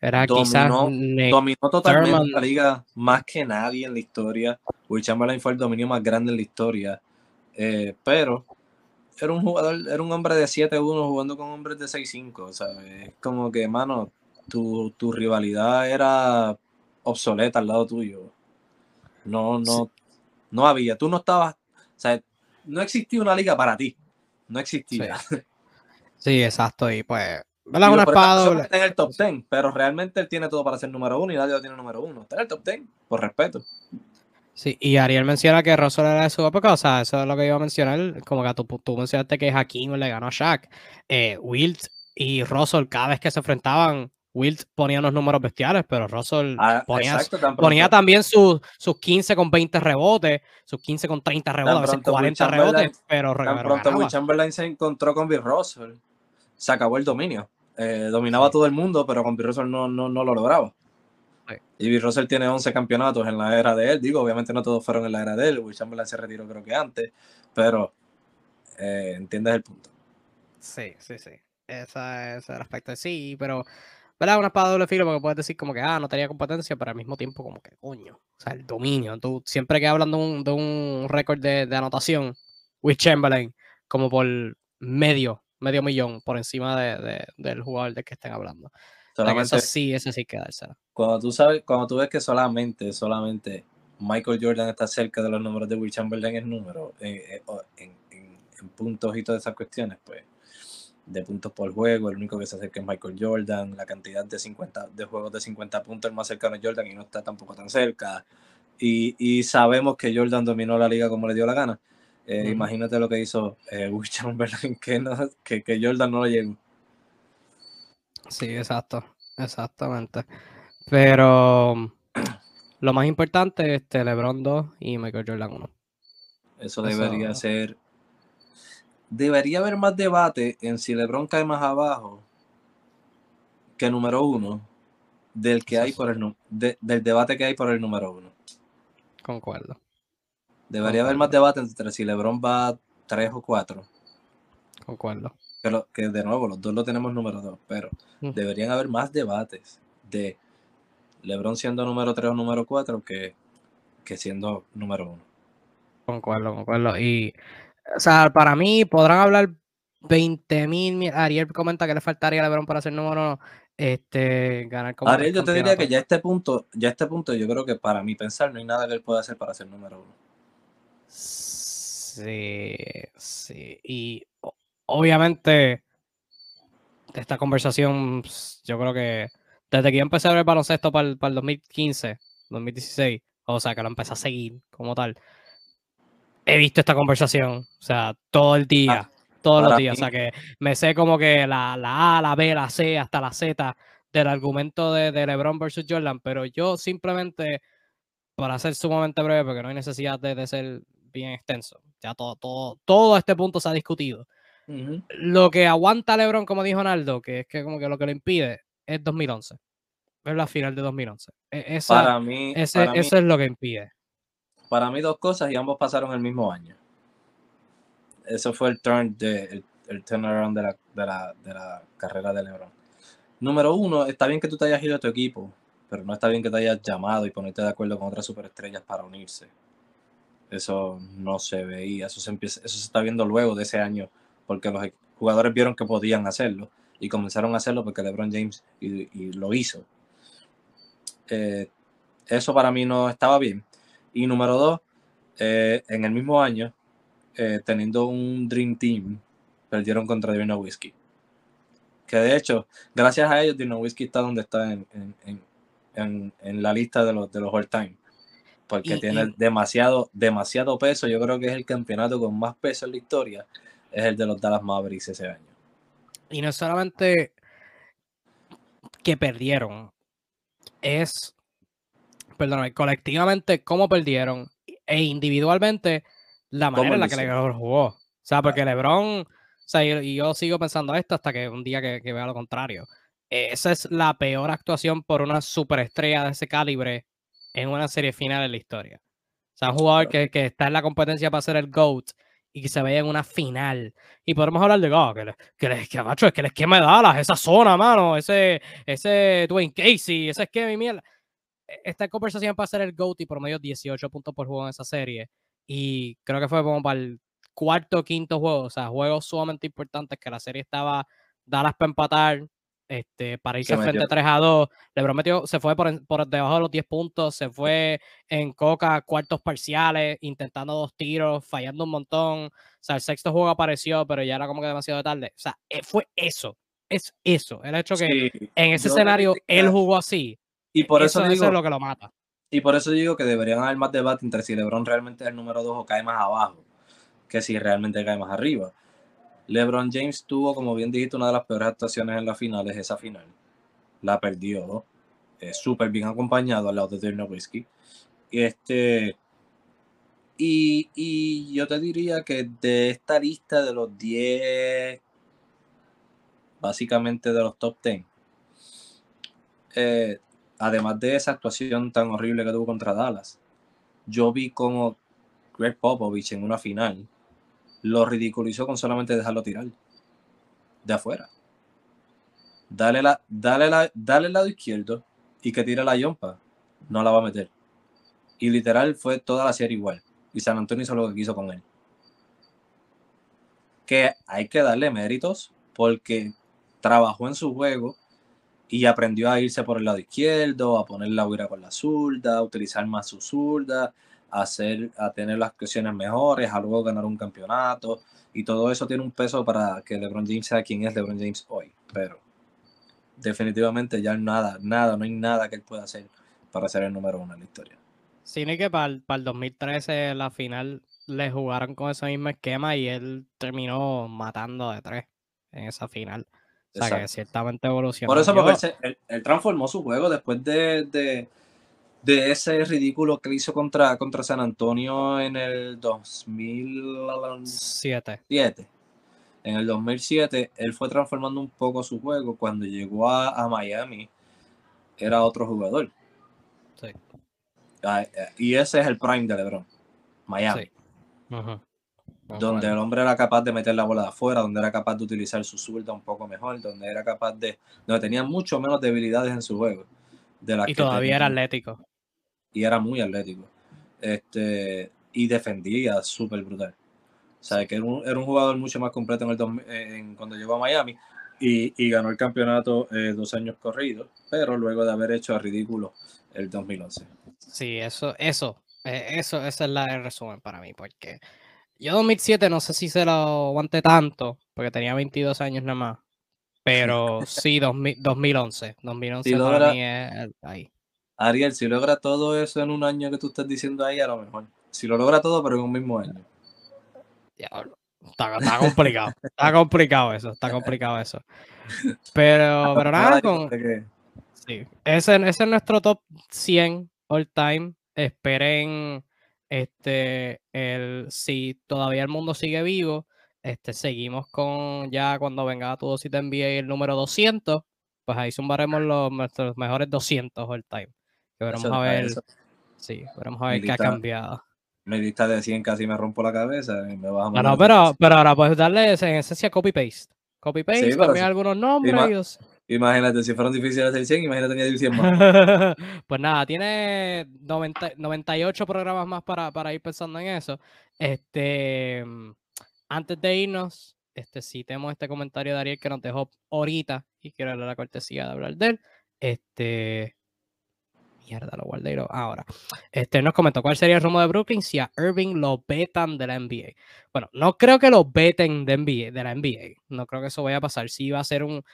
era quizás. Dominó totalmente la liga más que nadie en la historia. Will Chamberlain fue el dominio más grande en la historia. Eh, pero era un jugador, era un hombre de 7-1 jugando con hombres de 6-5. O sea, es como que, mano, tu, tu, rivalidad era obsoleta al lado tuyo. No, no, no había. Tú no estabas. O sea, no existía una liga para ti. No existía. Sí, exacto. Y pues, ¿verdad? Una espada Está en el top 10, pero realmente él tiene todo para ser número uno y nadie lo tiene número uno. Está en el top 10, por respeto. Sí, y Ariel menciona que Russell era de su época, o sea, eso es lo que iba a mencionar, como que tú, tú mencionaste que Hakim le ganó a Shaq. Eh, Wilt y Russell, cada vez que se enfrentaban, Wilt ponía unos números bestiales, pero Russell ah, ponía, también sus, sus 15 con 20 rebotes, sus 15 con 30 rebotes, a veces 40 rebotes, pero Tan pronto Will Chamberlain se encontró con Bill Russell, se acabó el dominio. Eh, dominaba todo el mundo, pero con Bill Russell no, no, no lo lograba. Y Bill Russell tiene 11 campeonatos en la era de él. Digo, obviamente no todos fueron en la era de él. Will Chamberlain se retiró creo que antes. Pero eh, entiendes el punto. Sí, sí, sí. Ese es el aspecto. Sí, pero ¿verdad? Una espada de doble filo porque puedes decir como que, ah, no tenía competencia, pero al mismo tiempo como que, coño, o sea, el dominio. Tú siempre que hablan de un, de un récord de, de, anotación, Will Chamberlain, como por medio, medio millón por encima de, del jugador de que estén hablando. Solamente, eso sí, eso sí queda Cuando tú sabes, cuando tú ves que solamente, solamente Michael Jordan está cerca de los números de Will Chamberlain en número, en, en, en, puntos y todas esas cuestiones, pues de puntos por juego, el único que se acerca es Michael Jordan, la cantidad de 50 de juegos de 50 puntos el más cercano es Jordan y no está tampoco tan cerca. Y, y sabemos que Jordan dominó la liga como le dio la gana. Eh, imagínate lo que hizo eh, que, no, que, que, Jordan no lo llegó. Sí, exacto, exactamente. Pero lo más importante es este, LeBron 2 y Michael Jordan 1. Eso debería ser. Debería haber más debate en si LeBron cae más abajo que número uno del que hay por el del debate que hay por el número uno. Concuerdo. Debería haber más debate entre si LeBron va tres o cuatro. Concuerdo. Que, que de nuevo, los dos lo tenemos número dos, pero mm. deberían haber más debates de LeBron siendo número tres o número cuatro que, que siendo número uno. Concuerdo, concuerdo. Y, o sea, para mí podrán hablar 20 mil. Ariel comenta que le faltaría a LeBron para ser número uno. Este, ganar como. Ariel, yo te diría que ya este punto, ya este punto, yo creo que para mí pensar no hay nada que él pueda hacer para ser número uno. Sí, sí. Y obviamente, esta conversación, pues, yo creo que desde que yo empecé a ver el baloncesto para el, para el 2015, 2016, o sea, que lo empecé a seguir como tal, he visto esta conversación, o sea, todo el día, ah, todos los días, o sea, que me sé como que la, la, A, la B, la C, hasta la Z del argumento de, de LeBron versus Jordan, pero yo simplemente, para ser sumamente breve, porque no hay necesidad de, de ser bien extenso. Ya todo, todo, todo este punto se ha discutido. Lo que aguanta LeBron, como dijo Naldo, que es que como que lo que lo impide, es 2011. Es la final de 2011. E, para mí, eso es lo que impide. Para mí dos cosas y ambos pasaron el mismo año. Eso fue el turn de, el, turnaround de la, de, la, de la carrera de LeBron. Número uno, está bien que tú te hayas ido a tu equipo, pero no está bien que te hayas llamado y ponerte de acuerdo con otras superestrellas para unirse. Eso no se veía, eso se, empieza, eso se está viendo luego de ese año, porque los jugadores vieron que podían hacerlo y comenzaron a hacerlo porque LeBron James y, lo hizo. Eh, eso para mí no estaba bien. Y número dos, eh, en el mismo año, eh, teniendo un Dream Team, perdieron contra Dino Whiskey. Que de hecho, gracias a ellos, Dino Whiskey está donde está en, en, la lista de los, de los all time porque tiene demasiado, demasiado peso. Yo creo que es el campeonato con más peso en la historia, es el de los Dallas Mavericks ese año. Y no solamente que perdieron, es, perdón, colectivamente cómo perdieron e individualmente la manera en la que LeBron jugó. O sea, porque LeBron, o sea, y yo, sigo pensando esto hasta que un día que, que vea lo contrario. Esa es la peor actuación por una superestrella de ese calibre en una serie final en la historia. O sea, un jugador que, que está en la competencia para ser el GOAT y que se vea en una final. Y podemos hablar de, oh, que, que, que, macho, es que el esquema de Dallas, esa zona, mano, ese, ese Dwayne Casey, ese esquema y mierda. E, esta conversación para ser el GOAT y por medio 18 puntos por juego en esa serie. Y creo que fue como para el cuarto o quinto juego, o sea, juegos sumamente importantes que la serie estaba Dallas para empatar, este, para irse frente 3 a 2. LeBron metió, se fue por, por, debajo de los 10 puntos, se fue en coca cuartos parciales, intentando dos tiros, fallando un montón. O sea, el sexto juego apareció, pero ya era como que demasiado tarde. O sea, eh, fue eso. Es eso. El hecho que en ese escenario él jugó así. Y por eso, digo, es lo que lo mata. Y por eso digo que deberían haber más debate entre si LeBron realmente es el número 2 o cae más abajo, que si realmente cae más arriba. LeBron James tuvo, como bien dijiste, una de las peores actuaciones en la final, es esa final. La perdió, eh, súper bien acompañado al lado de Dirk Nowitzki. Este, y, y, yo te diría que de esta lista de los 10, básicamente de los top 10, eh, además de esa actuación tan horrible que tuvo contra Dallas, yo vi como Greg Popovich en una final lo ridiculizó con solamente dejarlo tirar de afuera. Dale, la, dale, la, dale el lado izquierdo y que tire la yompa. No la va a meter. Y literal fue toda la serie igual. Y San Antonio hizo lo que quiso con él. Que hay que darle méritos porque trabajó en su juego y aprendió a irse por el lado izquierdo, a poner la huira con la zurda, a utilizar más su zurda, a, hacer, a tener las cuestiones mejores, a luego ganar un campeonato. Y todo eso tiene un peso para que LeBron James sea quien es LeBron James hoy. Pero definitivamente ya nada, nada, no hay nada que él pueda hacer para ser el número uno en la historia. Sí, ni que para, para el 2013 la final le jugaron con ese mismo esquema y él terminó matando de tres en esa final. O sea que ciertamente evolucionó. Por eso, porque él, transformó su juego después de, de, de, ese ridículo que hizo contra, contra San Antonio en el 2007. En el 2007, él fue transformando un poco su juego. Cuando llegó a, a Miami, era otro jugador. Sí. Ah, eh, y ese es el prime de LeBron. Miami. Donde el hombre era capaz de meter la bola de afuera, donde era capaz de utilizar su zurda un poco mejor, donde era capaz de. donde tenía mucho menos debilidades en su juego. De y todavía era atlético. Y era muy atlético. Este, y defendía súper brutal. O sea, que era un, jugador mucho más completo en cuando llegó a Miami y, ganó el campeonato eh, dos años corridos, pero luego de haber hecho a ridículo el 2011. Sí, eso, eso, eh, eso, esa es la el resumen para mí, porque yo 2007 no sé si se lo aguanté tanto, porque tenía 22 años nada más, pero sí, 2011, 2011 para mí es ahí. Ariel, si logra todo eso en un año que tú estás diciendo ahí, a lo mejor. Si lo logra todo, pero en un mismo año. Está, complicado. está complicado eso. Está complicado eso. Pero, pero nada, con. Sí. Ese, ese es nuestro top 100 all time. Esperen. Este, el, si todavía el mundo sigue vivo, este, seguimos con ya cuando venga todo si te envíe el número 200, pues ahí sumaremos los nuestros mejores 200 all time. Que veremos a ver, sí, veremos a ver qué ha cambiado mi lista de 100 casi me rompo la cabeza y me vas a no, pero, pero ahora puedes darle en esencia copy-paste. Copy-paste, sí, algunos nombres. Imagínate, si fueron difíciles hacer 100, imagínate añadir 100 más. pues nada, tiene 90, 98 programas más para, para, ir pensando en eso. Este, antes de irnos, este, sí tenemos este comentario de Ariel que nos dejó ahorita y quiero darle la cortesía de hablar de él. Este, Mierda, lo guardé ahora. Este nos comentó cuál sería el rumbo de Brooklyn si a Irving lo vetan de la NBA. Bueno, no creo que lo veten de, NBA, de la NBA. No creo que eso vaya a pasar. Sí va a ser un.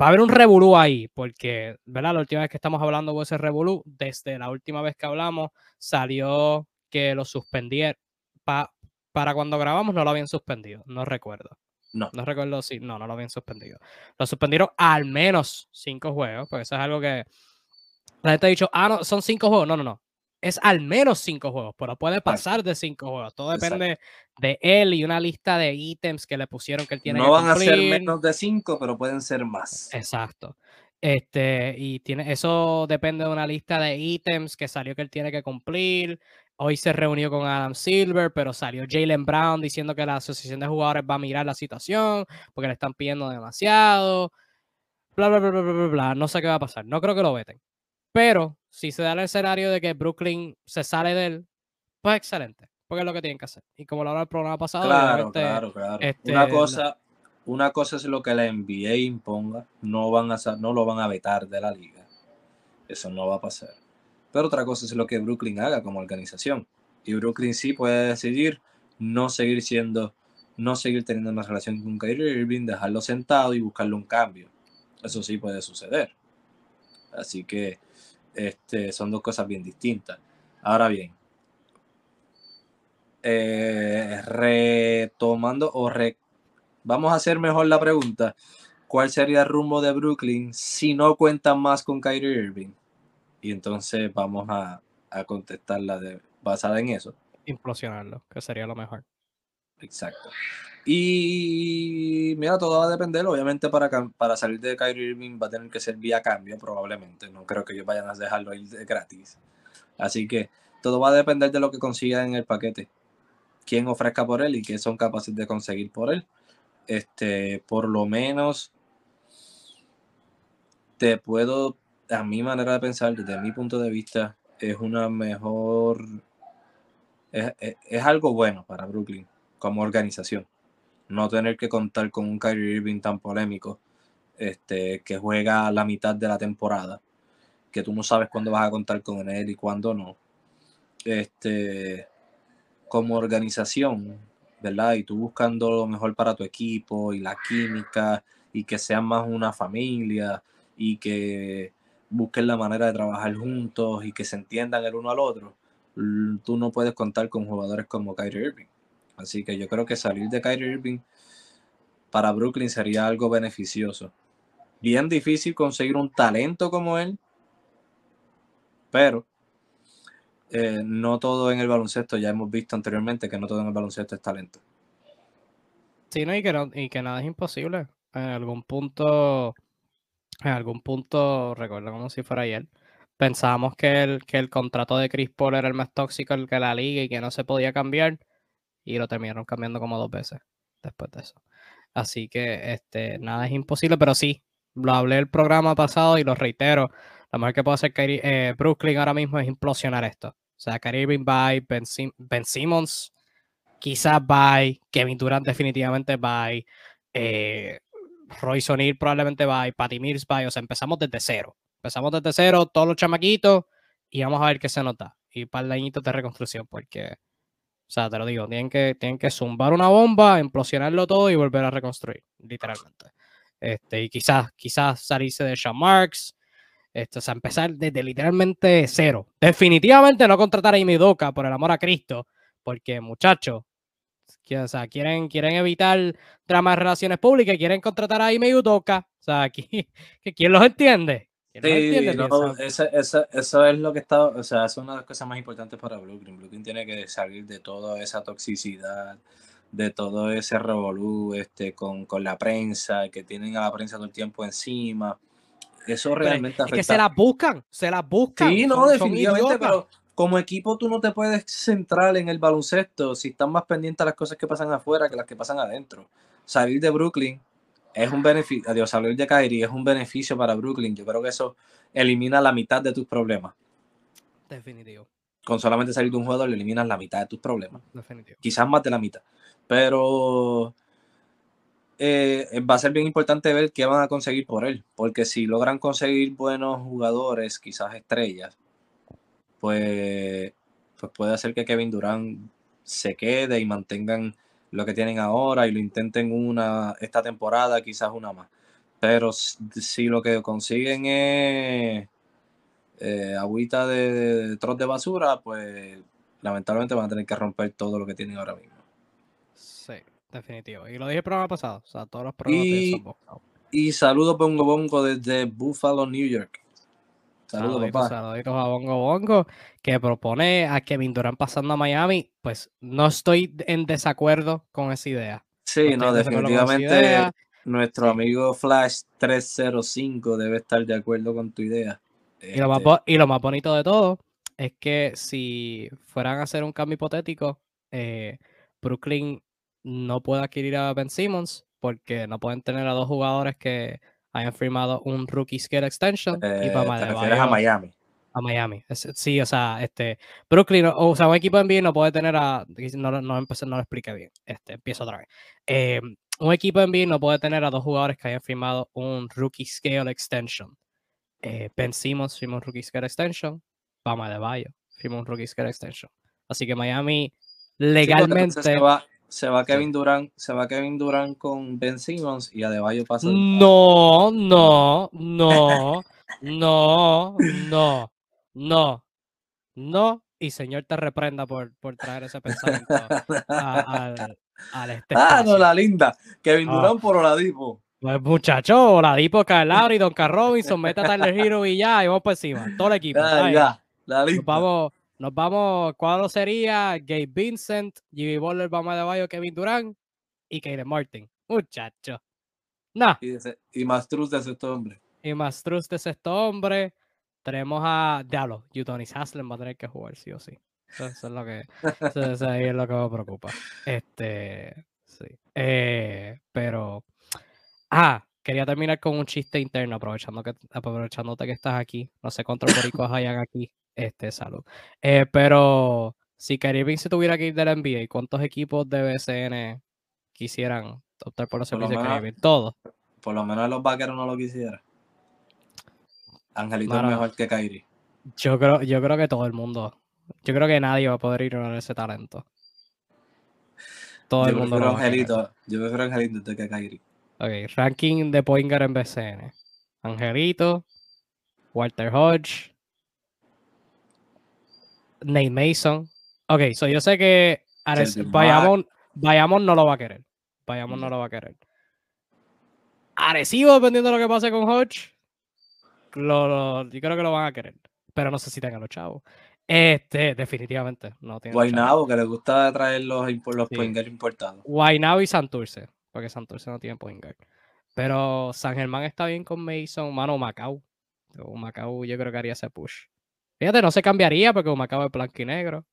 Va a haber un revolú ahí, porque, ¿verdad? La última vez que estamos hablando de ese revolú, desde la última vez que hablamos, salió que lo suspendieron. para cuando grabamos no lo habían suspendido, no recuerdo. No. No recuerdo si. No, no lo habían suspendido. Lo suspendieron al menos cinco juegos, porque eso es algo que la gente ha dicho, ah, no, son cinco juegos. No, no, no. Es al menos cinco juegos, pero puede pasar de cinco juegos. Todo depende de él y una lista de ítems que le pusieron que él tiene no van a ser menos de cinco, pero pueden ser más. Exacto. Este, y tiene, eso depende de una lista de ítems que salió que él tiene que cumplir. Hoy se reunió con Adam Silver, pero salió Jalen Brown diciendo que la asociación de jugadores va a mirar la situación porque le están pidiendo demasiado. Bla, bla, bla, bla, bla, bla. No sé qué va a pasar. No creo que lo veten. Pero si se da el escenario de que Brooklyn se sale de él, pues excelente, porque es lo que tienen que hacer. Y como lo hablaba el programa pasado, claro, claro, claro. Este, una cosa, una cosa es lo que la NBA imponga, no van a no lo van a vetar de la liga. Eso no va a pasar. Pero otra cosa es lo que Brooklyn haga como organización. Y Brooklyn sí puede decidir no seguir siendo, no seguir teniendo una relación con Kyrie Irving, dejarlo sentado y buscarle un cambio. Eso sí puede suceder. Así que este, son dos cosas bien distintas. Ahora bien, eh, retomando o vamos a hacer mejor la pregunta. ¿Cuál sería el rumbo de Brooklyn si no cuentan más con Kyrie Irving? Y entonces vamos a, a contestarla de, basada en eso. Implosionarlo, que sería lo mejor. Exacto. Y mira, todo va a depender, obviamente para, para salir de Kyrie Irving va a tener que ser vía cambio, probablemente. No creo que ellos vayan a dejarlo ir gratis. Así que todo va a depender de lo que consigan en el paquete. Quién ofrezca por él y qué son capaces de conseguir por él. Este, por lo menos te puedo, a mi manera de pensar, desde mi punto de vista, es una mejor, es algo bueno para Brooklyn como organización no tener que contar con un Kyrie Irving tan polémico, este, que juega la mitad de la temporada, que tú no sabes cuándo vas a contar con él y cuándo no. Este, como organización, ¿verdad? Y tú buscando lo mejor para tu equipo y la química y que sean más una familia y que busquen la manera de trabajar juntos y que se entiendan el uno al otro, tú no puedes contar con jugadores como Kyrie Irving. Así que yo creo que salir de Kyrie Irving para Brooklyn sería algo beneficioso. Bien difícil conseguir un talento como él, pero eh, no todo en el baloncesto, ya hemos visto anteriormente que no todo en el baloncesto es talento. Sí, no, y que, y que nada es imposible. En algún punto, en algún punto, recuerdo como si fuera ayer, pensábamos que el, que el contrato de Chris Paul era el más tóxico que la liga y que no se podía cambiar, y lo terminaron cambiando como dos veces después de eso. Así que este, nada es imposible, pero sí, lo hablé el programa pasado y lo reitero. Lo mejor que puede hacer eh, Brooklyn ahora mismo es implosionar esto. O sea, Caribbean bye, ben, ben Simmons quizás bye, Kevin Durant definitivamente bye, eh, Royce O'Neill probablemente bye, Patty Mills bye. O sea, empezamos desde cero. Empezamos desde cero, todos los chamaquitos, y vamos a ver qué se nota. Y para el añito de reconstrucción, porque o sea, te lo digo, tienen que, tienen que zumbar una bomba, implosionarlo todo y volver a reconstruir, literalmente. Este, y quizás, quizás salirse de Sean Marks. Este, o sea, empezar desde literalmente cero. Definitivamente no contratar a Amy Doka, por el amor a Cristo, porque muchachos, o sea, quieren, quieren evitar dramas de relaciones públicas, quieren contratar a Amy Udoka. O sea, aquí, ¿quién los entiende? Sí, eso, es lo que está, o sea, es una de las cosas más importantes para Brooklyn. Brooklyn tiene que salir de toda esa toxicidad, de todo ese revolú este, con, la prensa, que tienen a la prensa todo el tiempo encima. Eso realmente afecta. Es que se las buscan, se las buscan. Sí, no, definitivamente, pero como equipo tú no te puedes centrar en el baloncesto si están más pendientes a las cosas que pasan afuera que las que pasan adentro. Salir de Brooklyn es un beneficio, adiós, salir de Kyrie es un beneficio para Brooklyn. Yo creo que eso elimina la mitad de tus problemas. Definitivo. Con solamente salir de un jugador le eliminas la mitad de tus problemas. Definitivo. Quizás más de la mitad. Pero eh, va a ser bien importante ver qué van a conseguir por él. Porque si logran conseguir buenos jugadores, quizás estrellas, pues, pues puede hacer que Kevin Durant se quede y mantengan lo que tienen ahora y lo intenten una esta temporada, quizás una más. Pero si lo que consiguen es eh, agüita de, de, de basura, pues lamentablemente van a tener que romper todo lo que tienen ahora mismo. Sí, definitivo. Y lo dije el programa pasado, o sea, todos los programas y, y saludos Bongo Bongo desde Buffalo, New York. Saludos, papá. Saluditos a Bongo Bongo, que propone a Kevin Durant pasando a Miami. Pues no estoy en desacuerdo con esa idea. Sí, no, definitivamente nuestro amigo Flash 305 debe estar de acuerdo con tu idea. Y, lo más, este y lo más bonito de todo es que si fueran a hacer un cambio hipotético, eh, Brooklyn no puede adquirir a Ben Simmons porque no pueden tener a dos jugadores que hayan firmado un rookie scale extension y para eh, te a Miami. A Miami. sí, o sea, este Brooklyn, o, sea, un equipo en NBA no puede tener a no, no, no lo expliqué bien. Este, empiezo otra vez. Eh, un equipo en NBA no puede tener a dos jugadores que hayan firmado un rookie scale extension. Eh, ben Simmons firmó un rookie scale extension. Bama de Bayo firmó un rookie scale extension. Así que Miami legalmente se va Kevin Durant, se va Kevin Durant con Ben Simmons y Adebayo pasa. No, no, no, no, no, no, no. Y señor te reprenda por, por traer ese pensamiento al, este Ah, no, la linda. Kevin ah. Durant por Oladipo. Pues muchacho, Oladipo, Calabri, Don Robinson, mete a Tyler Hero y ya, y vamos por encima. Todo el equipo. Ah, ya, la linda. vamos, nos vamos, cuadro sería Gabe Vincent, Jimmy Butler, Bama de Bayo, Kevin Durant y Kevin Martin. Muchacho. No. Y, y Mastruz de sexto hombre. Y Mastruz de sexto hombre. Tenemos a Diablo, Utonis Haslem va a tener que jugar sí o sí. Eso, es lo que, eso, es lo que me preocupa. Este, sí. Eh, pero, ah, quería terminar con un chiste interno, aprovechando que, aprovechándote que estás aquí. No sé cuántos boricos hayan aquí este, salud. Eh, pero si Kyrie se tuviera que ir de la NBA, ¿cuántos equipos de BCN quisieran optar por los servicios de Kyrie Todos. Por lo menos los vaqueros no lo quisieran. Angelito es mejor que Kyrie. Yo creo, yo creo que todo el mundo. Yo creo que nadie va a poder ignorar ese talento. Todo el mundo. Angelito, yo prefiero Angelito que Kyrie. Ok, ranking de Poingar en BCN. Angelito, Walter Hodge, Nate Mason. Ok, so yo sé que Ares, Bayamón, Bayamón no lo va a querer. Bayamón no lo va a querer. Arecibo, dependiendo de lo que pase con Hodge, lo, lo- yo creo que lo van a querer. Pero no sé si tengan los chavos. Este, definitivamente, no tiene. Guaynabo, que le gusta traer los, los Sí. importados. Guaynabo y Santurce, porque Santurce no tiene point guard. Pero San Germán está bien con Mason, mano Macau. O Macau yo creo que haría ese push. Fíjate, no se cambiaría porque Macau es blanco y negro.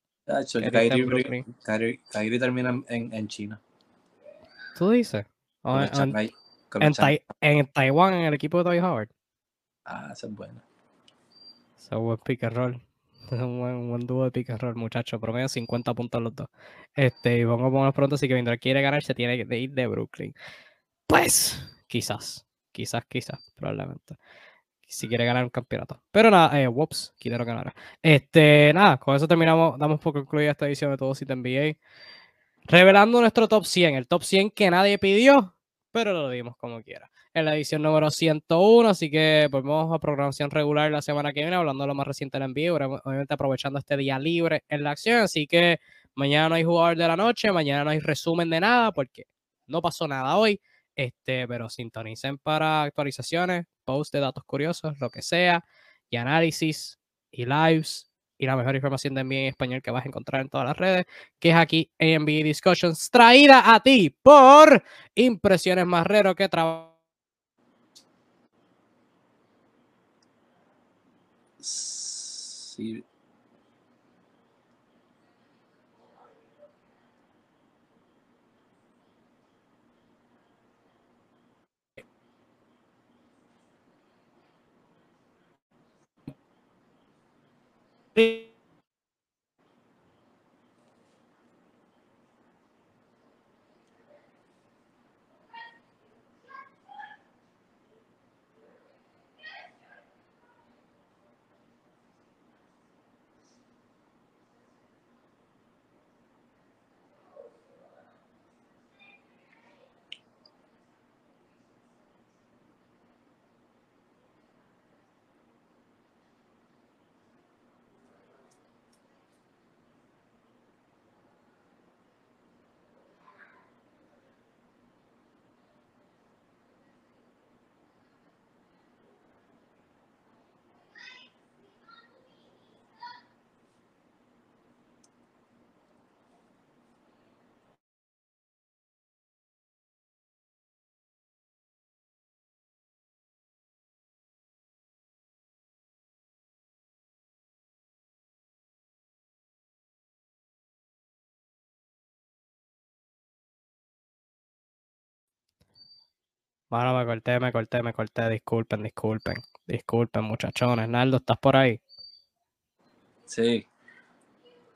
En Kyrie. Kyrie- Kyrie termina en, en China. ¿Tú dices? Con en, Shanghai-. Tai- en Taiwán, en el equipo de Toy Howard. Ah, esa es buena. Ese buen pick and roll. Un buen, dúo de pick and roll, muchachos. Promedio 50 puntos los dos. Este, y vamos a pronto. Si Kevin Durant quiere ganar, se tiene que ir de Brooklyn. Pues, quizás. Quizás, quizás, probablemente. Si quiere ganar un campeonato. Pero nada, eh, whoops, quiero ganar. Este, nada, con eso terminamos. Damos por concluida esta edición de Todo Sit NBA. Revelando nuestro top 100. El top 100 que nadie pidió, pero lo dimos como quiera en la edición número 101, así que volvemos a programación regular la semana que viene, hablando de lo más reciente del obra- obviamente aprovechando este día libre en la acción, así que mañana no hay jugador de la noche, mañana no hay resumen de nada, porque no pasó nada hoy, este, pero sintonicen para actualizaciones, post de datos curiosos, lo que sea, y análisis, y lives, y la mejor información de NBA en español que vas a encontrar en todas las redes, que es aquí en NBA Discussions, traída a ti por Impresiones Marrero, que trabaja Sí. Bueno, me corté, me corté, me corté. Disculpen, disculpen. Disculpen, muchachones. Naldo, ¿estás por ahí? Sí,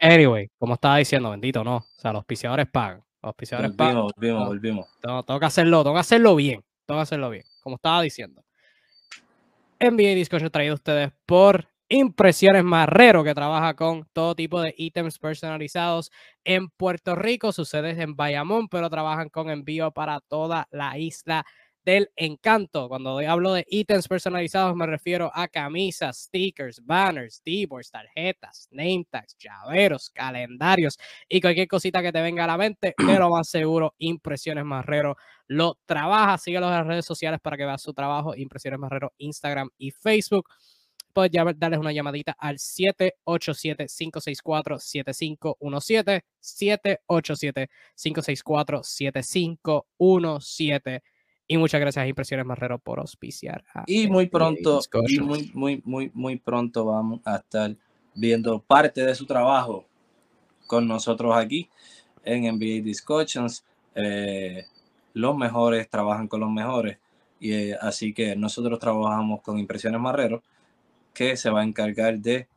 Anyway, como estaba diciendo, bendito, no. O sea, los auspiciadores pagan. Los auspiciadores pagan. volvimos, volvimos, volvimos. Tengo, tengo que hacerlo, tengo que hacerlo bien. Tengo que hacerlo bien. Como estaba diciendo. NBA Discussion traído a ustedes por Impresiones Marrero, que trabaja con todo tipo de ítems personalizados en Puerto Rico. Su sede es en Bayamón, pero trabajan con envío para toda la isla del encanto. Cuando hablo de ítems personalizados, me refiero a camisas, stickers, banners, D-boards, tarjetas, name tags, llaveros, calendarios y cualquier cosita que te venga a la mente. De lo más seguro, Impresiones Marrero lo trabaja. Síguelos en las redes sociales para que veas su trabajo. Impresiones Marrero, Instagram y Facebook. Puedes llamar- darles una llamadita al 787-564-7517. 787-564-7517. Y muchas gracias a Impresiones Marrero por auspiciar. a Y muy pronto, y muy, muy, muy, muy pronto vamos a estar viendo parte de su trabajo con nosotros aquí en NBA Discussions. Eh, los mejores trabajan con los mejores. Y eh, así que nosotros trabajamos con Impresiones Marrero, que se va a encargar de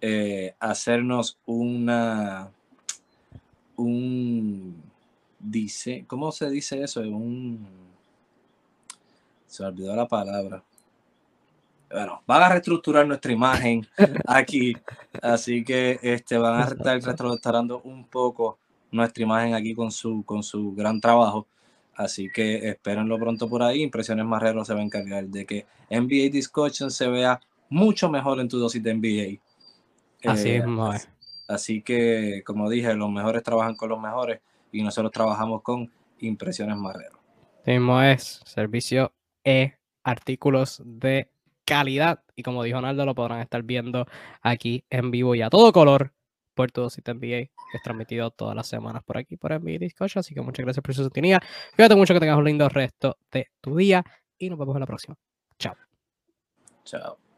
eh, hacernos una un dice, ¿cómo se dice eso? Un se me olvidó la palabra. Bueno, van a reestructurar nuestra imagen aquí, así que este van a estar reestructurando un poco nuestra imagen aquí con su con su gran trabajo. Así que espérenlo pronto por ahí. Impresiones Marrero se va a encargar de que NBA Discussion se vea mucho mejor en tu dosis de NBA. Así Eh, es. Así que, como dije, los mejores trabajan con los mejores y nosotros trabajamos con Impresiones Marrero. Mismo es servicio e artículos de calidad. Y como dijo Naldo, lo podrán estar viendo aquí en vivo y a todo color por todo System NBA, que es transmitido todas las semanas por aquí, por NBA Discord. Así que muchas gracias por su sintonía. Cuídate mucho, que tengas un lindo resto de tu día y nos vemos en la próxima. Chao. Chao.